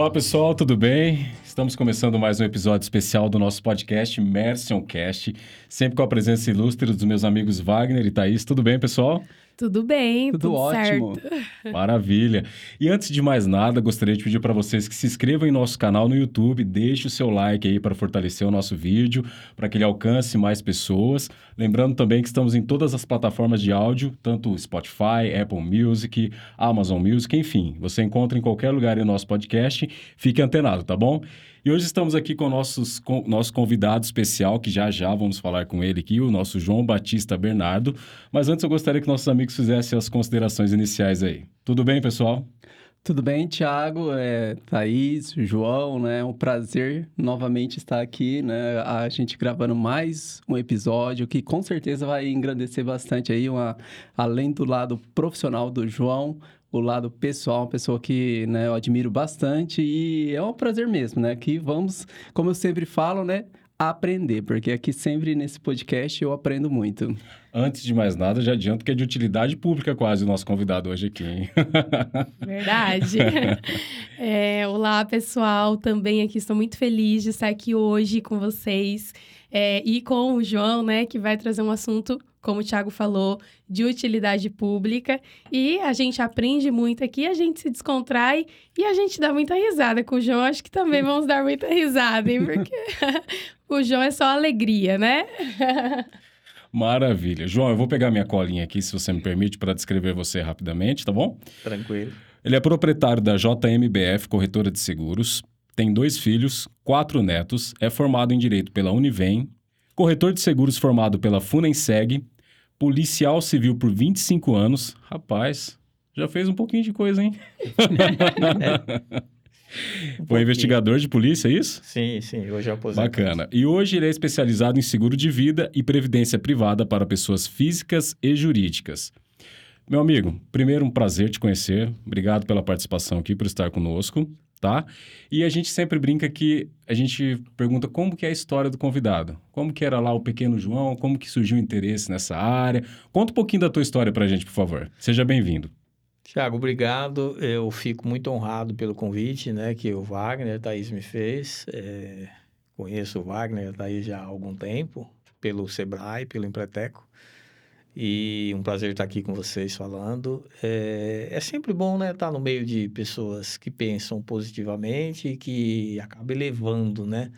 Olá pessoal, tudo bem? Estamos começando mais um episódio especial do nosso podcast Mersion Cast, sempre com a presença ilustre dos meus amigos Wagner e Thaís. Tudo bem, pessoal? Tudo bem, tudo, tudo ótimo. Certo. Maravilha. E antes de mais nada, gostaria de pedir para vocês que se inscrevam em nosso canal no YouTube, deixe o seu like aí para fortalecer o nosso vídeo, para que ele alcance mais pessoas. Lembrando também que estamos em todas as plataformas de áudio, tanto Spotify, Apple Music, Amazon Music, enfim, você encontra em qualquer lugar o nosso podcast. Fique antenado, tá bom? E hoje estamos aqui com nossos, com nosso convidado especial, que já já vamos falar com ele aqui, o nosso João Batista Bernardo. Mas antes eu gostaria que nossos amigos fizessem as considerações iniciais aí. Tudo bem, pessoal? Tudo bem, Thiago, é, Thaís, João, né? É um prazer novamente estar aqui, né? A gente gravando mais um episódio que com certeza vai engrandecer bastante aí, uma, além do lado profissional do João, o lado pessoal, uma pessoa que né, eu admiro bastante e é um prazer mesmo, né? Que vamos, como eu sempre falo, né? Aprender, porque aqui sempre nesse podcast eu aprendo muito. Antes de mais nada, já adianto que é de utilidade pública quase o nosso convidado hoje aqui, hein? Verdade. é, olá, pessoal. Também aqui estou muito feliz de estar aqui hoje com vocês é, e com o João, né, que vai trazer um assunto como o Thiago falou, de utilidade pública. E a gente aprende muito aqui, a gente se descontrai e a gente dá muita risada com o João. Acho que também vamos dar muita risada, hein? Porque o João é só alegria, né? Maravilha. João, eu vou pegar minha colinha aqui, se você me permite, para descrever você rapidamente, tá bom? Tranquilo. Ele é proprietário da JMBF, corretora de seguros, tem dois filhos, quatro netos, é formado em Direito pela Univem, corretor de seguros formado pela Funenseg, policial civil por 25 anos. Rapaz, já fez um pouquinho de coisa, hein? Um Foi investigador de polícia, é isso? Sim, sim, hoje é aposentado. Bacana. E hoje ele é especializado em seguro de vida e previdência privada para pessoas físicas e jurídicas. Meu amigo, primeiro um prazer te conhecer. Obrigado pela participação aqui, por estar conosco tá? E a gente sempre brinca que a gente pergunta como que é a história do convidado. Como que era lá o pequeno João, como que surgiu o interesse nessa área. Conta um pouquinho da tua história pra gente, por favor. Seja bem-vindo. Tiago, obrigado. Eu fico muito honrado pelo convite, né, que o Wagner, a Thaís me fez. É... Conheço o Wagner, a Thaís já há algum tempo, pelo Sebrae, pelo Empreteco. E um prazer estar aqui com vocês falando. É, é sempre bom, né, estar no meio de pessoas que pensam positivamente e que acabam elevando, né,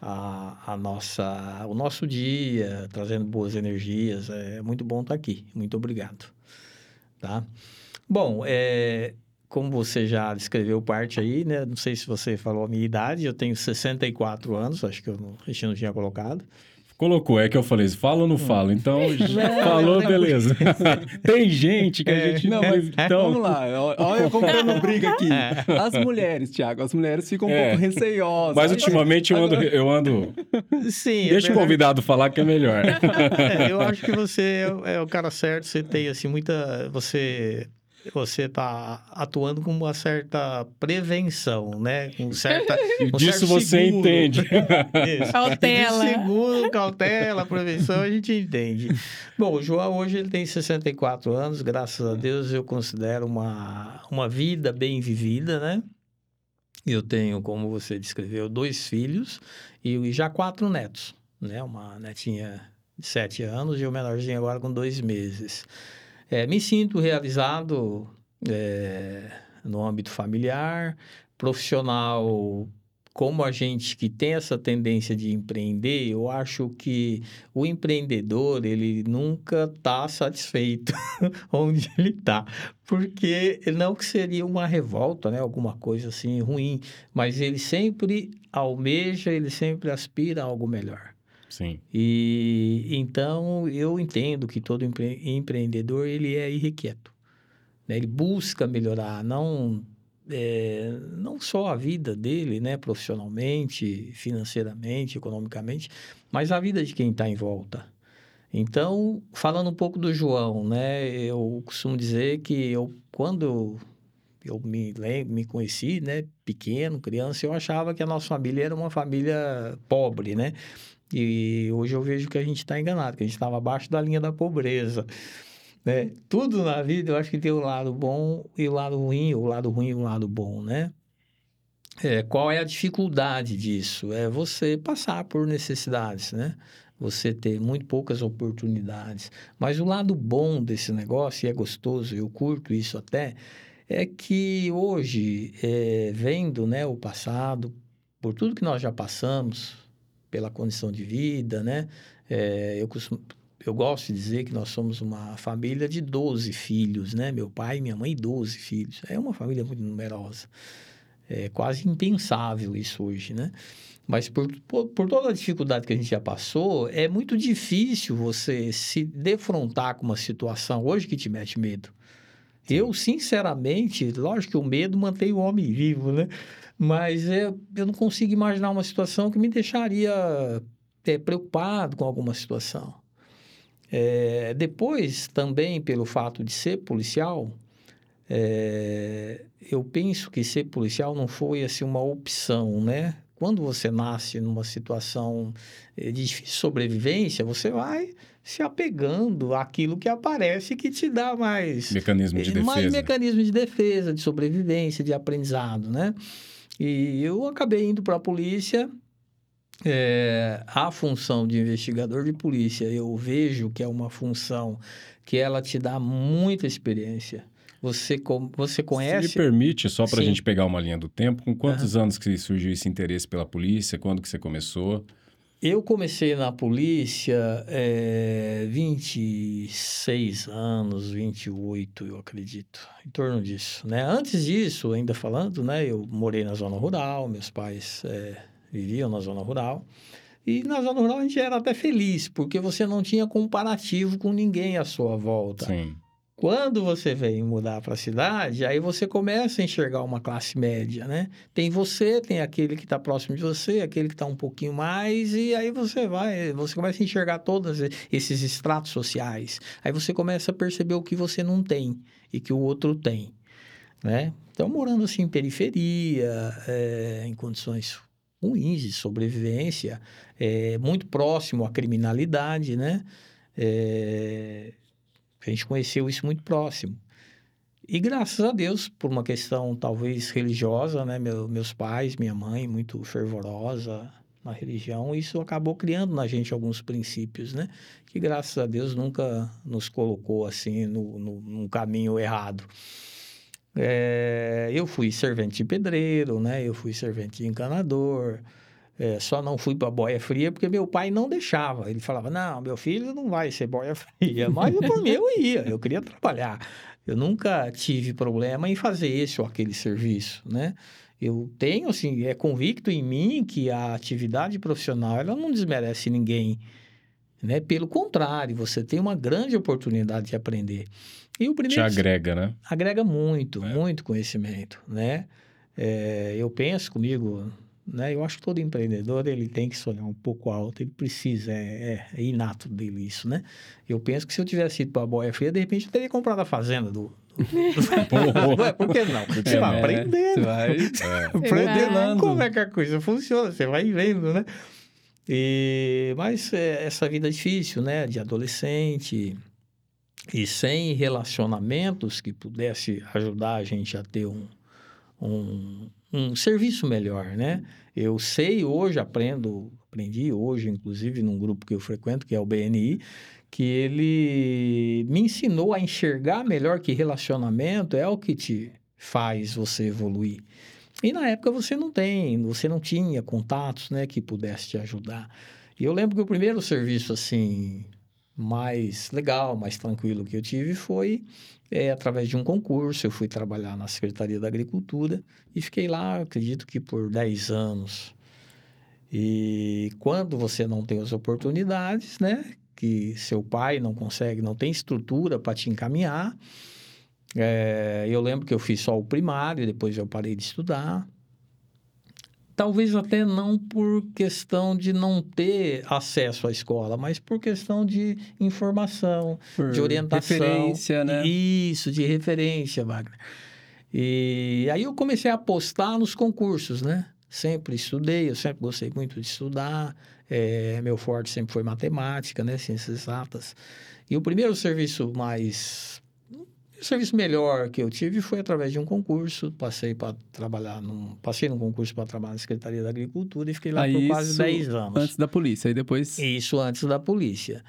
a, a nossa, o nosso dia, trazendo boas energias. É muito bom estar aqui. Muito obrigado. Tá? Bom, é, como você já descreveu parte aí, né? Não sei se você falou a minha idade, eu tenho 64 anos, acho que eu não, não tinha colocado. Colocou, é que eu falei, fala ou não fala? Então, falou, beleza. Tem gente que a é, gente... Não, mas então... vamos lá, olha eu comprando briga aqui. As mulheres, Tiago, as mulheres ficam um é. pouco receosas. Mas ultimamente eu ando... Eu ando... Sim. Deixa é o convidado falar que é melhor. É, eu acho que você é o cara certo, você tem, assim, muita... Você você está atuando com uma certa prevenção, né? Com certa. Com Disso você seguro. entende. Isso. Cautela. Seguro, cautela, prevenção, a gente entende. Bom, o João hoje ele tem 64 anos, graças a Deus eu considero uma, uma vida bem vivida, né? Eu tenho, como você descreveu, dois filhos e já quatro netos, né? Uma netinha de sete anos e o menorzinho agora com dois meses. É, me sinto realizado é, no âmbito familiar, profissional. Como a gente que tem essa tendência de empreender, eu acho que o empreendedor ele nunca está satisfeito onde ele está, porque não que seria uma revolta, né, alguma coisa assim ruim, mas ele sempre almeja, ele sempre aspira a algo melhor. Sim. E então eu entendo que todo empre empreendedor ele é irrequieto. Né? Ele busca melhorar, não é, não só a vida dele, né, profissionalmente, financeiramente, economicamente, mas a vida de quem está em volta. Então, falando um pouco do João, né, eu costumo dizer que eu, quando eu, me, lembro, me conheci, né, pequeno, criança, eu achava que a nossa família era uma família pobre, né? E hoje eu vejo que a gente está enganado, que a gente estava abaixo da linha da pobreza. Né? Tudo na vida eu acho que tem o lado bom e o lado ruim, o lado ruim e o lado bom, né? É, qual é a dificuldade disso? É você passar por necessidades, né? Você ter muito poucas oportunidades. Mas o lado bom desse negócio, e é gostoso, eu curto isso até, é que hoje, é, vendo né, o passado, por tudo que nós já passamos, pela condição de vida, né? É, eu, costumo, eu gosto de dizer que nós somos uma família de 12 filhos, né? Meu pai, minha mãe, 12 filhos. É uma família muito numerosa. É quase impensável isso hoje, né? Mas por, por, por, toda a dificuldade que a gente já passou, é muito difícil você se defrontar com uma situação hoje que te mete medo. Eu, sinceramente, lógico que o medo mantém o homem vivo, né? Mas é, eu não consigo imaginar uma situação que me deixaria é, preocupado com alguma situação. É, depois, também pelo fato de ser policial, é, eu penso que ser policial não foi assim uma opção, né? Quando você nasce numa situação é, de sobrevivência, você vai se apegando àquilo que aparece que te dá mais mecanismo de é, defesa, mais mecanismo de defesa, de sobrevivência, de aprendizado, né? E eu acabei indo para a polícia é, a função de investigador de polícia, eu vejo que é uma função que ela te dá muita experiência. Você, você conhece... Se me permite, só para a gente pegar uma linha do tempo, com quantos uhum. anos que surgiu esse interesse pela polícia? Quando que você começou? Eu comecei na polícia é, 26 anos, 28, eu acredito, em torno disso. Né? Antes disso, ainda falando, né, eu morei na zona rural, meus pais... É, viviam na zona rural. E na zona rural a gente era até feliz, porque você não tinha comparativo com ninguém à sua volta. Sim. Quando você vem mudar para a cidade, aí você começa a enxergar uma classe média, né? Tem você, tem aquele que está próximo de você, aquele que está um pouquinho mais, e aí você vai, você começa a enxergar todos esses estratos sociais. Aí você começa a perceber o que você não tem e que o outro tem, né? Então, morando assim em periferia, é, em condições ruins de sobrevivência, é, muito próximo à criminalidade, né? É, a gente conheceu isso muito próximo. E graças a Deus, por uma questão talvez religiosa, né? Meu, meus pais, minha mãe, muito fervorosa na religião, isso acabou criando na gente alguns princípios, né? Que graças a Deus nunca nos colocou assim no, no, num caminho errado. É, eu fui servente de pedreiro, né? Eu fui servente de encanador. É, só não fui para boia fria porque meu pai não deixava. Ele falava: Não, meu filho não vai ser boia fria. Mas por mim eu ia, eu queria trabalhar. Eu nunca tive problema em fazer esse ou aquele serviço, né? Eu tenho, assim, é convicto em mim que a atividade profissional ela não desmerece ninguém. Né? Pelo contrário, você tem uma grande oportunidade de aprender. E o primeiro... Te agrega, né? Agrega muito, é. muito conhecimento, né? É, eu penso comigo, né? Eu acho que todo empreendedor, ele tem que sonhar um pouco alto, ele precisa, é, é, é inato dele isso, né? Eu penso que se eu tivesse ido para a boia fria, de repente eu teria comprado a fazenda do... Ué, por que não? Você é, vai aprendendo. Vai, é. aprendendo como é que a coisa funciona, você vai vendo, né? E, mas é, essa vida difícil, né? De adolescente e sem relacionamentos que pudesse ajudar a gente a ter um, um, um serviço melhor, né? Eu sei hoje, aprendo, aprendi hoje, inclusive num grupo que eu frequento, que é o BNI, que ele me ensinou a enxergar melhor que relacionamento é o que te faz você evoluir. E na época você não tem, você não tinha contatos, né, que pudesse te ajudar. E eu lembro que o primeiro serviço, assim, mais legal, mais tranquilo que eu tive foi é, através de um concurso. Eu fui trabalhar na Secretaria da Agricultura e fiquei lá, acredito que por 10 anos. E quando você não tem as oportunidades, né, que seu pai não consegue, não tem estrutura para te encaminhar, é, eu lembro que eu fiz só o primário, depois eu parei de estudar. Talvez até não por questão de não ter acesso à escola, mas por questão de informação, por de orientação. Referência, né? Isso, de referência, Wagner. E aí eu comecei a apostar nos concursos, né? Sempre estudei, eu sempre gostei muito de estudar. É, meu forte sempre foi matemática, né? Ciências exatas. E o primeiro serviço mais serviço melhor que eu tive foi através de um concurso. Passei para trabalhar num, passei num concurso para trabalhar na Secretaria da Agricultura e fiquei lá Aí por quase isso 10 anos. Antes da polícia, aí depois... Isso antes da polícia.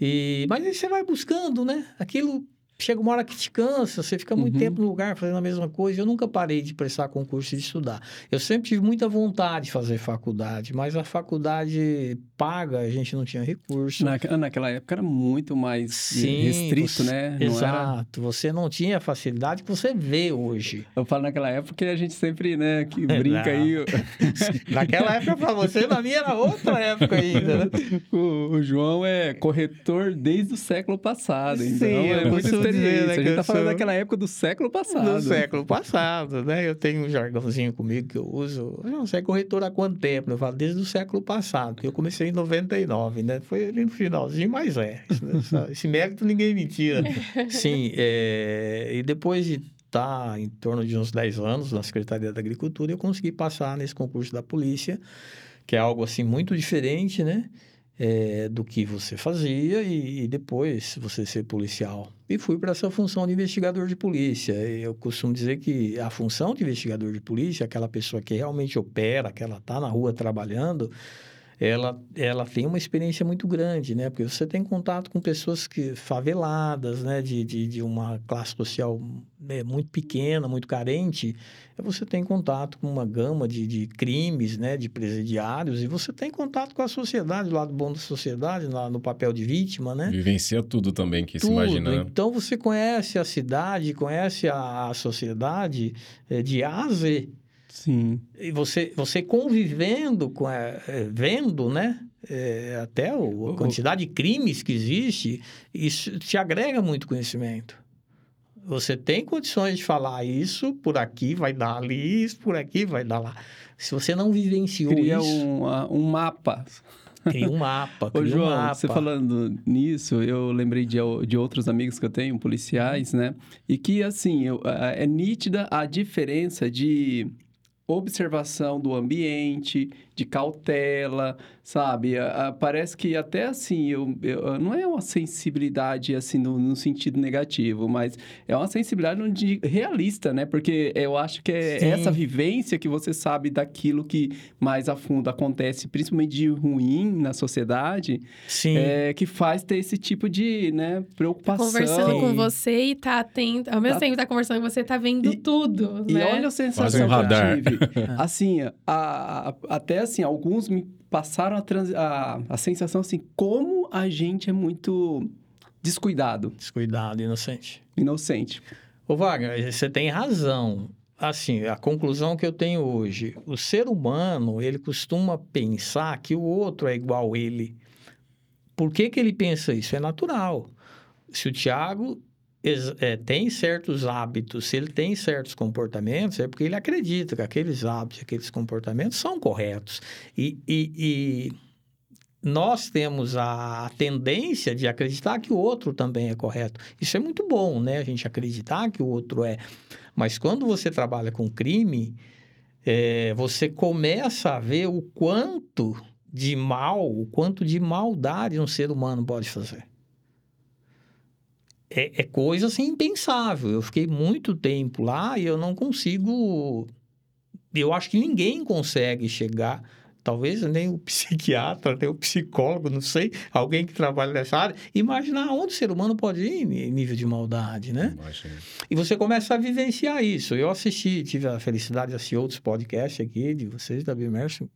E, mas aí você vai buscando, né? Aquilo chega uma hora que te cansa, você fica muito Uhum. tempo no lugar fazendo a mesma coisa. Eu nunca parei de prestar concurso e de estudar. Eu sempre tive muita vontade de fazer faculdade, mas a faculdade paga, a gente não tinha recurso. Na, naquela época era muito mais Sim, restrito, você- né? Não era... Exato. Você não tinha a facilidade que você vê hoje. Eu falo naquela época que a gente sempre, né, que brinca aí. Naquela época, para você, na minha era outra época ainda, né? O, o João é corretor desde o século passado, Sim, então eu é muita costumo dizer, experiência. né, a que gente tá falando sou- daquela época do século passado. Do século passado, né? Eu tenho um jargãozinho comigo que eu uso. Não, você é corretor há quanto tempo? Eu falo, desde o século passado, porque eu comecei em 99, né? Foi ali no finalzinho, mas é. Esse, esse mérito ninguém me tira. Sim, é, e depois de estar em torno de uns 10 anos na Secretaria da Agricultura, eu consegui passar nesse concurso da polícia, que é algo assim muito diferente, né? É, do que você fazia e, e depois você ser policial. E fui para essa função de investigador de polícia. Eu costumo dizer que a função de investigador de polícia, aquela pessoa que realmente opera, que ela está na rua trabalhando, ela, ela tem uma experiência muito grande, né? Porque você tem contato com pessoas que faveladas, né? De, de, de uma classe social né, muito pequena, muito carente. Você tem contato com uma gama de, de crimes, né? De presidiários. E você tem contato com a sociedade, o lado bom da sociedade, lá no papel de vítima, né? Vivencia tudo também que se Tudo. imagina. né? Então, você conhece a cidade, conhece a, a sociedade eh, de A a Z. Sim. E você, você convivendo com a, eh, vendo, né? eh, até o- a quantidade de crimes que existe, isso te agrega muito conhecimento. Você tem condições de falar isso por aqui vai dar ali, isso por aqui vai dar lá. Se você não vivenciou Cria isso, um, a- um mapa. cria um mapa, Ô, cria um João, mapa. você falando nisso, eu lembrei de, de outros amigos que eu tenho, policiais, né? E que, assim, eu- a- é nítida a diferença de observação do ambiente, de cautela, sabe? A- a- parece que até assim, eu, eu- não é uma sensibilidade assim no, no sentido negativo, mas é uma sensibilidade di- realista, né? Porque eu acho que é Sim. essa vivência que você sabe daquilo que mais a fundo acontece, principalmente de ruim na sociedade, Sim. é, que faz ter esse tipo de né, preocupação. Conversando com Sim. você e tá atento. Ao mesmo Tá. tempo que tá conversando com você, tá vendo E- tudo, E né? olha a sensação um que eu tive. assim, a- a- até assim, alguns me passaram a, trans- a, a sensação assim, como a gente é muito descuidado, Descuidado, inocente. inocente. Ô, Wagner, você tem razão. Assim, a conclusão que eu tenho hoje, o ser humano, ele costuma pensar que o outro é igual a ele. Por que, que ele pensa isso? É natural. Se o Tiago é, tem certos hábitos, se ele tem certos comportamentos, é porque ele acredita que aqueles hábitos, aqueles comportamentos são corretos. E, e- e nós temos a tendência de acreditar que o outro também é correto. Isso é muito bom, né? A gente acreditar que o outro é. Mas quando você trabalha com crime, é, você começa a ver o quanto de mal, o quanto de maldade um ser humano pode fazer. É, é coisa assim impensável. Eu fiquei muito tempo lá e eu não consigo. Eu acho que ninguém consegue chegar. Talvez nem o psiquiatra, nem o psicólogo, não sei, alguém que trabalha nessa área, imaginar onde o ser humano pode ir em nível de maldade, né? Imagina. E você começa a vivenciar isso. Eu assisti, tive a felicidade de assistir outros podcasts aqui de vocês, da Bimerso.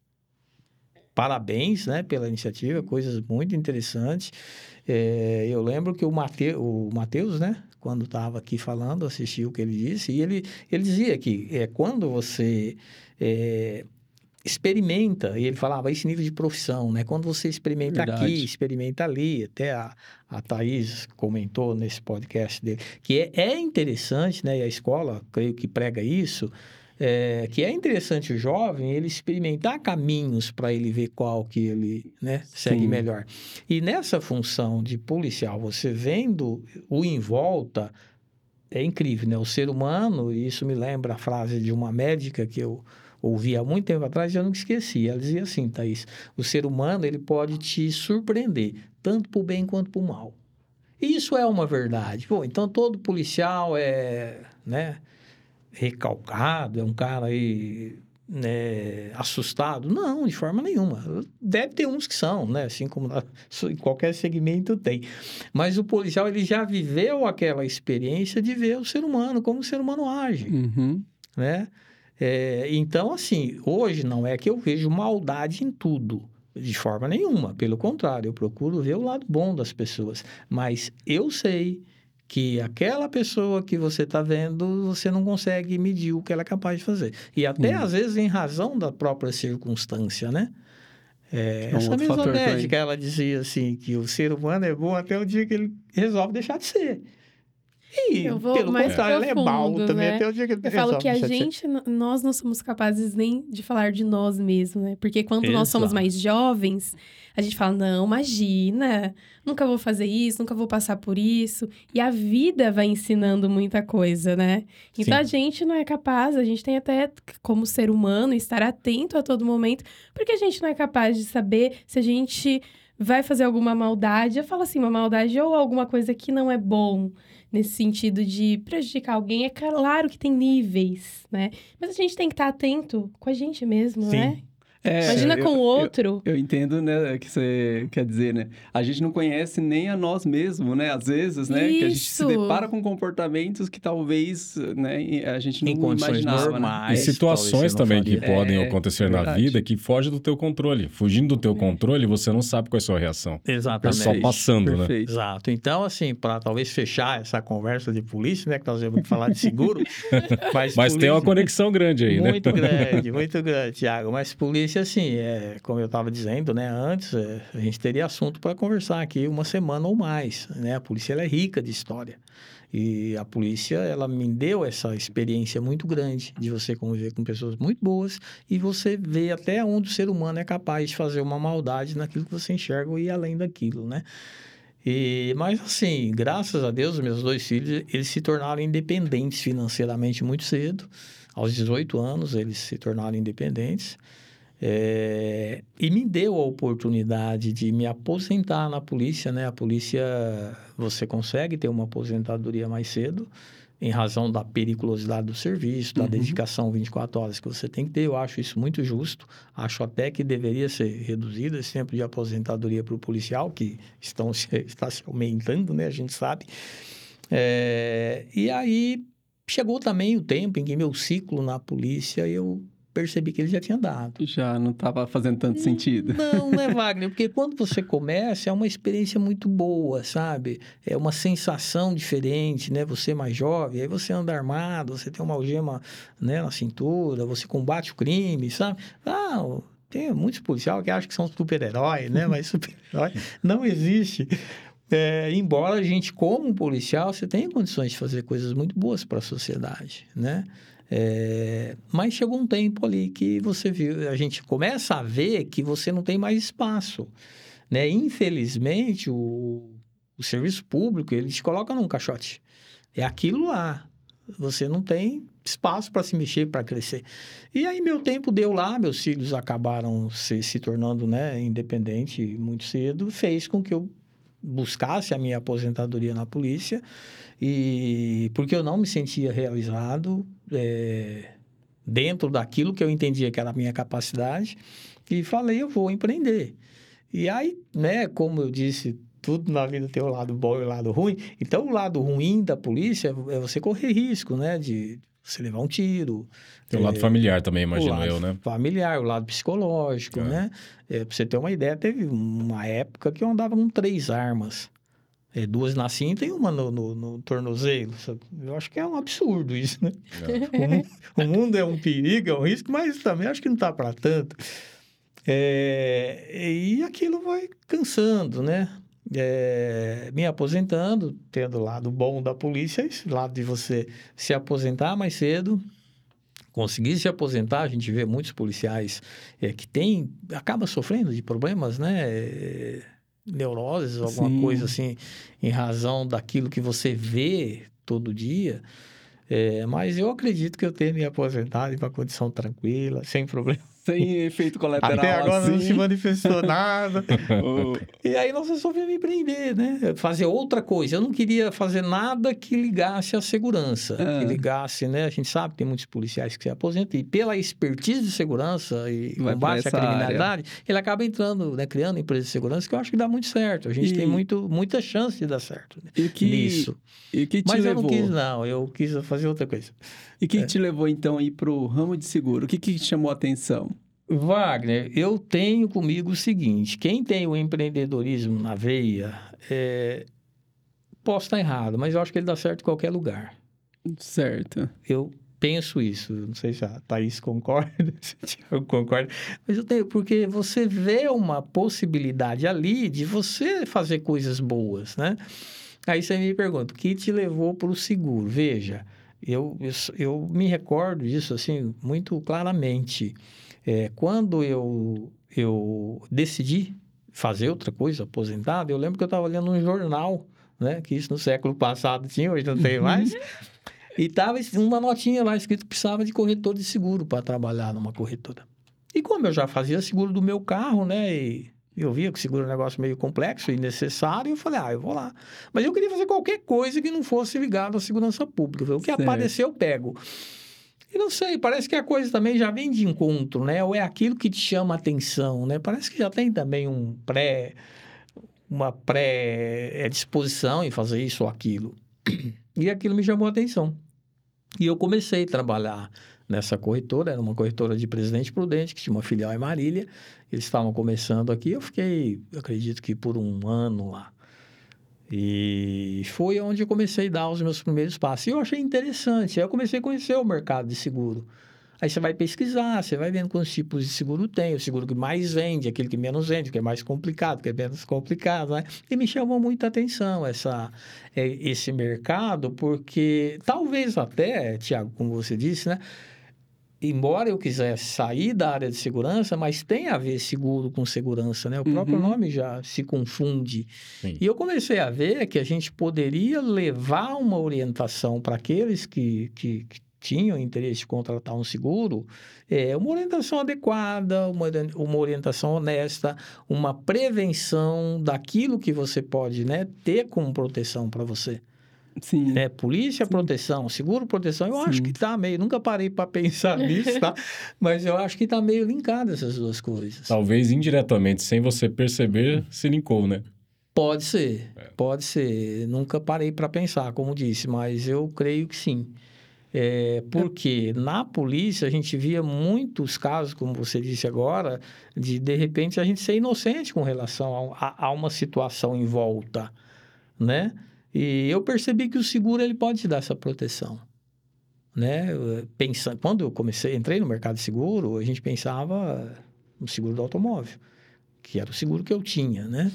Parabéns, né, pela iniciativa, coisas muito interessantes. É, eu lembro que o Mate- o Matheus, né, quando estava aqui falando, assisti o que ele disse, e ele, ele dizia que é, quando você é, experimenta, e ele falava esse nível de profissão, né? Quando você experimenta Verdade. aqui, experimenta ali, até a, a Thaís comentou nesse podcast dele, que é, é interessante, né? E a escola, creio que prega isso, é, que é interessante o jovem ele experimentar caminhos para ele ver qual que ele né, segue Sim. melhor. E nessa função de policial, você vendo o em volta, é incrível, né? O ser humano, e isso me lembra a frase de uma médica que eu ouvi há muito tempo atrás e eu nunca esqueci. Ela dizia assim, Thaís, o ser humano ele pode te surpreender, tanto para o bem quanto para o mal. Isso é uma verdade. Pô, então todo policial é, né, recalcado, é um cara aí né, assustado? Não, de forma nenhuma. Deve ter uns que são, né? Assim como na, em qualquer segmento tem. Mas o policial ele já viveu aquela experiência de ver o ser humano, como o ser humano age, Uhum. né? É, então, assim, hoje não é que eu vejo maldade em tudo, de forma nenhuma. Pelo contrário, eu procuro ver o lado bom das pessoas. Mas eu sei que aquela pessoa que você está vendo, você não consegue medir o que ela é capaz de fazer. E até, Hum. às vezes, em razão da própria circunstância, né? É, É um essa mesma médica, ela dizia assim, que o ser humano é bom até o dia que ele resolve deixar de ser. E, Eu vou pelo mais contrário, ele é profundo, mau também né? até o dia que ele Eu falo que a gente, nós não somos capazes nem de falar de nós mesmos, né? Porque quando nós somos Exato. mais jovens, a gente fala, não, imagina, nunca vou fazer isso, nunca vou passar por isso. E a vida vai ensinando muita coisa, né? Então Sim. a gente não é capaz, a gente tem até, como ser humano, estar atento a todo momento, porque a gente não é capaz de saber se a gente vai fazer alguma maldade. Eu falo assim, uma maldade ou alguma coisa que não é bom nesse sentido de prejudicar alguém. É claro que tem níveis, né? Mas a gente tem que estar atento com a gente mesmo, Sim. né? É, Imagina eu- com o eu- outro. Eu entendo, né, que você quer dizer, né? A gente não conhece nem a nós mesmos, né? Às vezes, né? Que a gente se Isso. depara com comportamentos que talvez, né, a gente não Em condições imaginava, né? E situações também que podem É, acontecer na verdade. vida que fogem do teu controle. Fugindo do teu controle, você não sabe qual é a sua reação. É Exatamente. só passando, né? Perfeito. Exato. Então, assim, para talvez fechar essa conversa de polícia, né? Que nós vamos falar de seguro. mas Mas tem uma polícia- conexão grande aí, né? Muito grande, muito grande, Tiago. Mas polícia, assim, é, como eu estava dizendo, né, antes, é, a gente teria assunto para conversar aqui uma semana ou mais, né? A polícia ela é rica de história. E a polícia, ela me deu essa experiência muito grande de você conviver com pessoas muito boas e você ver até onde o ser humano é capaz de fazer uma maldade naquilo que você enxerga e ir além daquilo, né? E, mas assim, graças a Deus, meus dois filhos, eles se tornaram independentes financeiramente muito cedo. Aos 18 anos, eles se tornaram independentes. É, e me deu a oportunidade de me aposentar na polícia, né? A polícia, você consegue ter uma aposentadoria mais cedo, em razão da periculosidade do serviço, da Uhum. dedicação 24 horas que você tem que ter. Eu acho isso muito justo. Acho até que deveria ser reduzido esse tempo de aposentadoria para o policial, que estão se, está se aumentando, né? A gente sabe. É, e aí chegou também o tempo em que meu ciclo na polícia eu percebi que ele já tinha dado. Já não estava fazendo tanto sentido. Não, não é Wagner, porque quando você começa é uma experiência muito boa, sabe? É uma sensação diferente, né? Você é mais jovem, aí você anda armado, você tem uma algema né, na cintura, você combate o crime, sabe? Ah, tem muitos policiais que acham que são super-heróis, né? Mas super-herói não existe. É, embora a gente, como policial, você tenha condições de fazer coisas muito boas para a sociedade, né? É, mas chegou um tempo ali que você viu, a gente começa a ver que você não tem mais espaço, né? Infelizmente, o, o serviço público, ele te coloca num caixote. É aquilo lá. Você não tem espaço para se mexer, para crescer. E aí meu tempo deu lá, meus filhos acabaram se, se tornando né, independente muito cedo, fez com que eu buscasse a minha aposentadoria na polícia. E porque eu não me sentia realizado é, dentro daquilo que eu entendia que era a minha capacidade e falei eu vou empreender. E aí né como eu disse tudo na vida tem o lado bom e o lado ruim. Então o lado ruim da polícia é você correr risco né de você levar um tiro Tem o lado é, familiar também, imagino o lado eu, né? Familiar, o lado psicológico, É. né? É, pra você ter uma ideia, teve uma época que eu andava com três armas. É, duas na cinta e uma no, no, no tornozelo. sabe? Eu acho que é um absurdo isso, né? O, mu- o mundo é um perigo, é um risco, mas também acho que não tá para tanto. É, e aquilo vai cansando, né? É, me aposentando, tendo o lado bom da polícia, esse lado de você se aposentar mais cedo, conseguir se aposentar, a gente vê muitos policiais é, que tem, acaba sofrendo de problemas, né? É, neuroses, alguma Sim. coisa assim, em razão daquilo que você vê todo dia. É, mas eu acredito que eu tenho me aposentado em uma condição tranquila, sem problema Sem efeito colateral Até agora assim. não se manifestou nada. E aí nós resolvemos empreender, né? Fazer outra coisa. Eu não queria fazer nada que ligasse à segurança. Ah. Que ligasse, né? A gente sabe que tem muitos policiais que se aposentam. E pela expertise de segurança e Vai combate à criminalidade, ele acaba entrando, né? Criando empresa de segurança, que eu acho que dá muito certo. A gente E- tem muito, muita chance de dar certo né? E que, nisso. e que te Mas eu levou? não quis, não. Eu quis fazer outra coisa. E É. que te levou então a ir pro ramo de seguro? O que que te chamou a atenção? Wagner, eu tenho comigo o seguinte: quem tem o empreendedorismo na veia, é... posso estar errado, mas eu acho que ele dá certo em qualquer lugar. Certo. Eu penso isso. Não sei se a Thaís concorda, se o Thiago concorda, mas eu tenho, porque você vê uma possibilidade ali de você fazer coisas boas, né? Aí você me pergunta, o que te levou para o seguro? Veja, eu, eu, eu me recordo disso assim muito claramente. É, quando eu, eu decidi fazer outra coisa, aposentado, eu lembro que eu estava lendo um jornal, né? Que isso no século passado tinha, hoje não tem mais. E tava uma notinha lá escrito que precisava de corretor de seguro para trabalhar numa corretora. E como eu já fazia seguro do meu carro, né? E eu via que seguro é um negócio meio complexo e necessário, eu falei, ah, eu vou lá. Mas eu queria fazer qualquer coisa que não fosse ligado à segurança pública. O que Certo. aparecer, eu pego. E não sei, parece que a coisa também já vem de encontro, né? Ou é aquilo que te chama a atenção, né? Parece que já tem também um pré... Uma pré-disposição em fazer isso ou aquilo. E aquilo me chamou a atenção. E eu comecei a trabalhar nessa corretora, era uma corretora de Presidente Prudente, que tinha uma filial em Marília. Eles estavam começando aqui, eu fiquei, eu acredito que por um ano lá. E foi onde eu comecei a dar os meus primeiros passos. E eu achei interessante. Aí eu comecei a conhecer o mercado de seguro. Aí você vai pesquisar, você vai vendo quantos tipos de seguro tem, o seguro que mais vende, aquele que menos vende, o que é mais complicado, o que é menos complicado, né? E me chamou muita atenção essa, é, esse mercado, porque talvez até, Tiago, como você disse, né? Embora eu quisesse sair da área de segurança, mas tem a ver seguro com segurança, né? O próprio Uhum. nome já se confunde. Sim. E eu comecei a ver que a gente poderia levar uma orientação para aqueles que, que, que tinham interesse de contratar um seguro, é, uma orientação adequada, uma, uma orientação honesta, uma prevenção daquilo que você pode né, ter como proteção para você. Sim. É, polícia, proteção, seguro, proteção, eu acho Sim. que tá meio, nunca parei para pensar nisso, tá? Mas eu acho que tá meio linkado essas duas coisas. Talvez indiretamente, sem você perceber, se linkou, né? Pode ser, pode ser. Nunca parei para pensar, como disse, mas eu creio que sim. É, porque na polícia a gente via muitos casos, como você disse agora, de de repente a gente ser inocente com relação a, a- a uma situação em volta, né? E eu percebi que o seguro ele pode te dar essa proteção, né? Pensando, quando eu comecei, entrei no mercado de seguro, a gente pensava no seguro do automóvel, que era o seguro que eu tinha, né?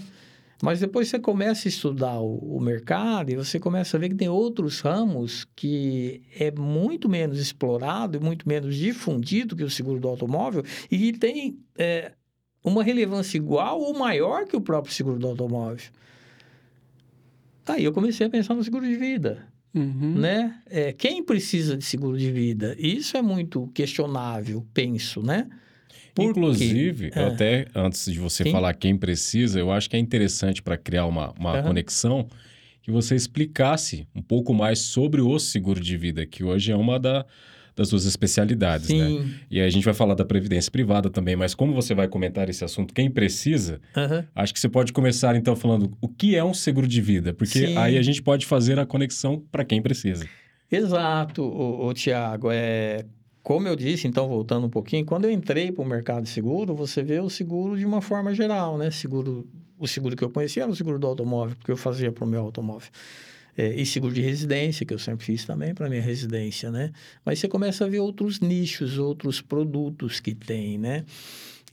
Mas depois você começa a estudar o, o mercado e você começa a ver que tem outros ramos que é muito menos explorado e muito menos difundido que o seguro do automóvel e tem é, uma relevância igual ou maior que o próprio seguro do automóvel. Aí eu comecei a pensar no seguro de vida Uhum. né? É, quem precisa de seguro de vida? Isso é muito questionável, penso, né? Por? Inclusive, É. até antes de você Sim. falar quem precisa, eu acho que é interessante para criar uma, uma Aham. conexão que você explicasse um pouco mais sobre o seguro de vida, que hoje é uma da- das suas especialidades, né? Sim. E aí a gente vai falar da previdência privada também, mas como você vai comentar esse assunto, quem precisa, Aham. acho que você pode começar então falando o que é um seguro de vida, porque Sim. aí a gente pode fazer a conexão para quem precisa. Exato, o, Tiago. É, como eu disse, então, voltando um pouquinho, quando eu entrei para o mercado de seguro, você vê o seguro de uma forma geral, né? Seguro, o seguro que eu conhecia era o seguro do automóvel, porque eu fazia para o meu automóvel. É, e seguro de residência, que eu sempre fiz também para minha residência, né? Mas você começa a ver outros nichos, outros produtos que tem, né?